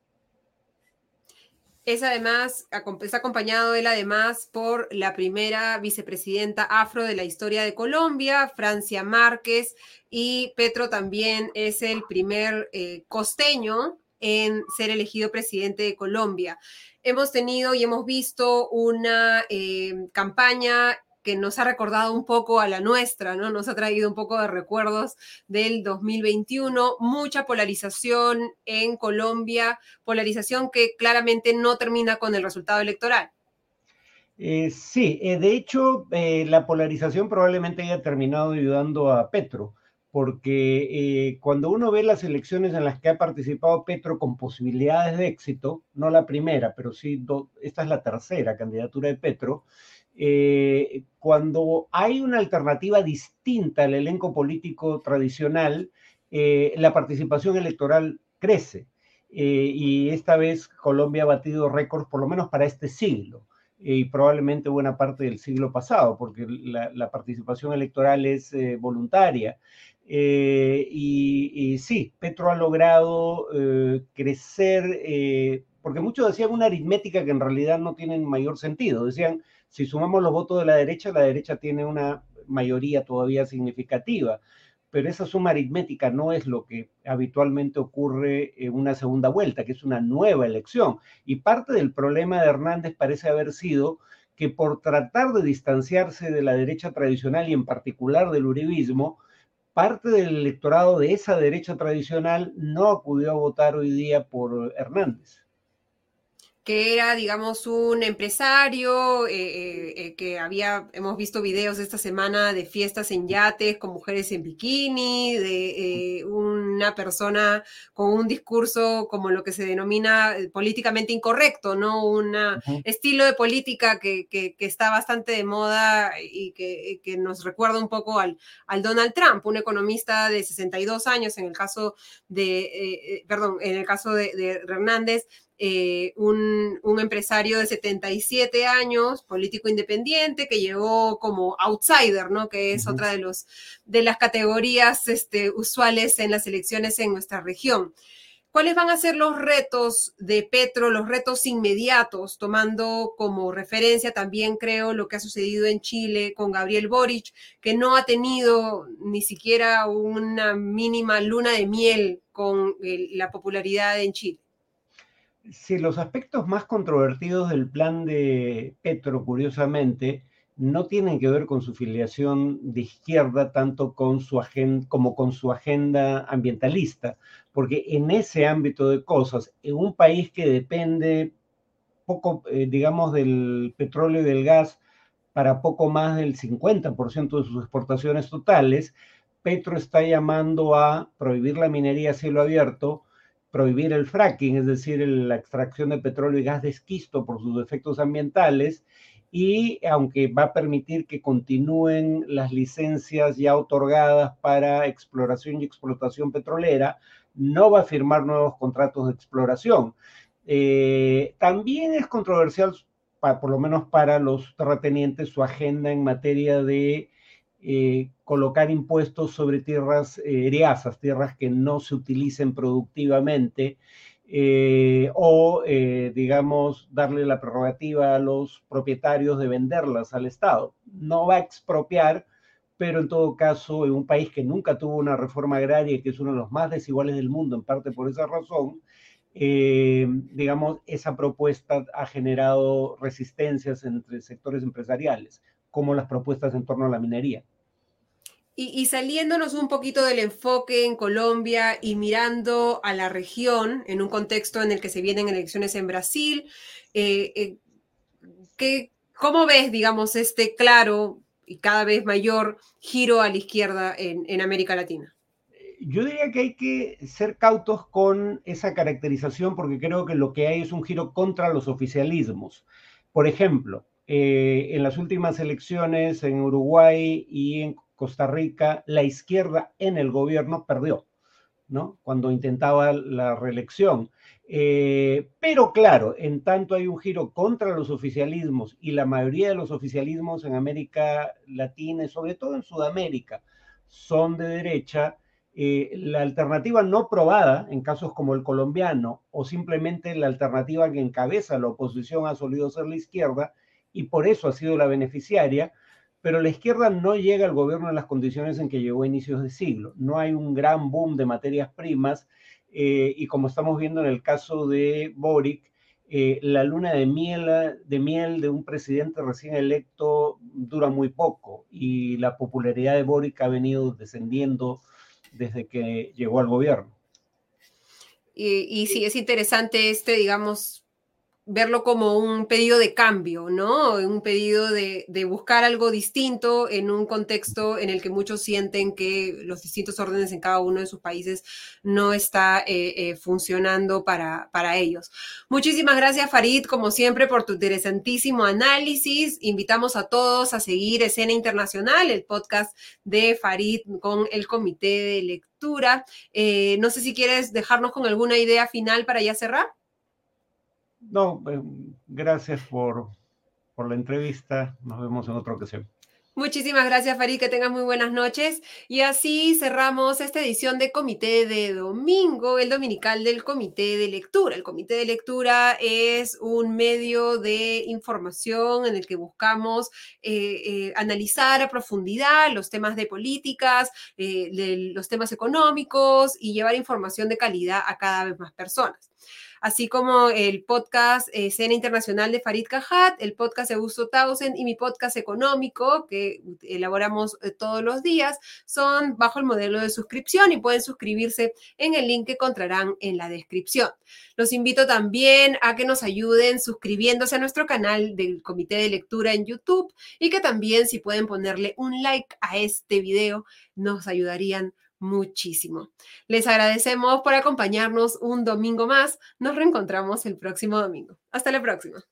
A: Es además, es acompañado él además por la primera vicepresidenta afro de la historia de Colombia, Francia Márquez, y Petro también es el primer eh, costeño en ser elegido presidente de Colombia. Hemos tenido y hemos visto una eh, campaña que nos ha recordado un poco a la nuestra, ¿no? Nos ha traído un poco de recuerdos del 2021, mucha polarización en Colombia, polarización que claramente no termina con el resultado electoral.
L: Eh, sí, eh, de hecho, eh, la polarización probablemente haya terminado ayudando a Petro, porque cuando uno ve las elecciones en las que ha participado Petro con posibilidades de éxito, no la primera, pero sí, esta es la tercera candidatura de Petro, eh, cuando hay una alternativa distinta al elenco político tradicional, eh, la participación electoral crece. Eh, y esta vez Colombia ha batido récords, por lo menos para este siglo, y probablemente buena parte del siglo pasado, porque la, participación electoral es voluntaria. Y, y, sí, Petro ha logrado crecer, porque muchos decían una aritmética que en realidad no tiene mayor sentido. Decían, si sumamos los votos de la derecha, la derecha tiene una mayoría todavía significativa, pero esa suma aritmética no es lo que habitualmente ocurre en una segunda vuelta, que es una nueva elección. Y parte del problema de Hernández parece haber sido que por tratar de distanciarse de la derecha tradicional y en particular del uribismo, parte del electorado de esa derecha tradicional no acudió a votar hoy día por Hernández
A: que era, digamos, un empresario, eh, eh, eh, que había, hemos visto videos esta semana de fiestas en yates con mujeres en bikini, de una persona con un discurso como lo que se denomina políticamente incorrecto, ¿no? Un estilo de política que, que, está bastante de moda y que, que, nos recuerda un poco al, al Donald Trump, un economista de 62 años en el caso de, perdón, en el caso de, de Hernández, eh, un, empresario de 77 años, político independiente, que llegó como outsider, ¿no? Que es otra de, los, de las categorías este, usuales en las elecciones en nuestra región. ¿Cuáles van a ser los retos de Petro, los retos inmediatos, tomando como referencia también, creo, lo que ha sucedido en Chile con Gabriel Boric, que no ha tenido ni siquiera una mínima luna de miel con la popularidad en Chile?
L: Sí, los aspectos más controvertidos del plan de Petro, curiosamente, no tienen que ver con su filiación de izquierda tanto con su como con su agenda ambientalista, porque en ese ámbito de cosas, en un país que depende poco, eh, digamos, del petróleo y del gas para poco más del 50% de sus exportaciones totales, Petro está llamando a prohibir la minería a cielo abierto, prohibir el fracking, es decir, la extracción de petróleo y gas de esquisto por sus efectos ambientales, y aunque va a permitir que continúen las licencias ya otorgadas para exploración y explotación petrolera, no va a firmar nuevos contratos de exploración. Eh, también es controversial, por lo menos para los terratenientes, su agenda en materia de eh, colocar impuestos sobre tierras eh, tierras que no se utilicen productivamente, eh, o, digamos, darle la prerrogativa a los propietarios de venderlas al Estado. No va a expropiar, pero en todo caso, en un país que nunca tuvo una reforma agraria, que es uno de los más desiguales del mundo, en parte por esa razón, eh, digamos, esa propuesta ha generado resistencias entre sectores empresariales, como las propuestas en torno a la minería.
A: Y, saliéndonos un poquito del enfoque en Colombia y mirando a la región en un contexto en el que se vienen elecciones en Brasil, eh, eh, ¿cómo ves, digamos, este claro y cada vez mayor giro a la izquierda en América Latina?
L: yo diría que hay que ser cautos con esa caracterización porque creo que lo que hay es un giro contra los oficialismos. Por ejemplo, eh, en las últimas elecciones en Uruguay y en Costa Rica, la izquierda en el gobierno perdió, ¿no? Cuando intentaba la reelección. Eh, pero claro, en tanto hay un giro contra los oficialismos y la mayoría de los oficialismos en América Latina y sobre todo en Sudamérica son de derecha, eh, la alternativa no probada en casos como el colombiano o simplemente la alternativa que encabeza la oposición ha solido ser la izquierda y por eso ha sido la beneficiaria, pero la izquierda no llega al gobierno en las condiciones en que llegó a inicios de siglo. No hay un gran boom de materias primas eh, y como estamos viendo en el caso de Boric, eh, la luna de miel, de miel de un presidente recién electo dura muy poco y la popularidad de Boric ha venido descendiendo desde que llegó al gobierno.
A: Y, sí, es interesante este, digamos, verlo como un pedido de cambio, ¿no? Un pedido de, buscar algo distinto en un contexto en el que muchos sienten que los distintos órdenes en cada uno de sus países no está eh, eh, funcionando para, para ellos. Muchísimas gracias, Farid, como siempre, por tu interesantísimo análisis. Invitamos a todos a seguir Escena Internacional, el podcast de Farid con el Comité de Lectura. Eh, no sé si quieres dejarnos con alguna idea final para ya cerrar.
L: No, eh, gracias por, por la entrevista. Nos vemos en otra ocasión.
A: Muchísimas gracias, Farid, que tengas muy buenas noches. Y así cerramos esta edición de Comité de Domingo, el dominical del Comité de Lectura. El Comité de Lectura es un medio de información en el que buscamos eh, eh, analizar a profundidad los temas de políticas, los temas económicos y llevar información de calidad a cada vez más personas así como el podcast Escena eh, Internacional de Farid Cajat, el podcast de Augusto Tausen y mi podcast económico que elaboramos eh, todos los días, son bajo el modelo de suscripción y pueden suscribirse en el link que encontrarán en la descripción. Los invito también a que nos ayuden suscribiéndose a nuestro canal del Comité de Lectura en YouTube y que también si pueden ponerle un like a este video, nos ayudarían muchísimo. Les agradecemos por acompañarnos un domingo más. Nos reencontramos el próximo domingo. Hasta la próxima.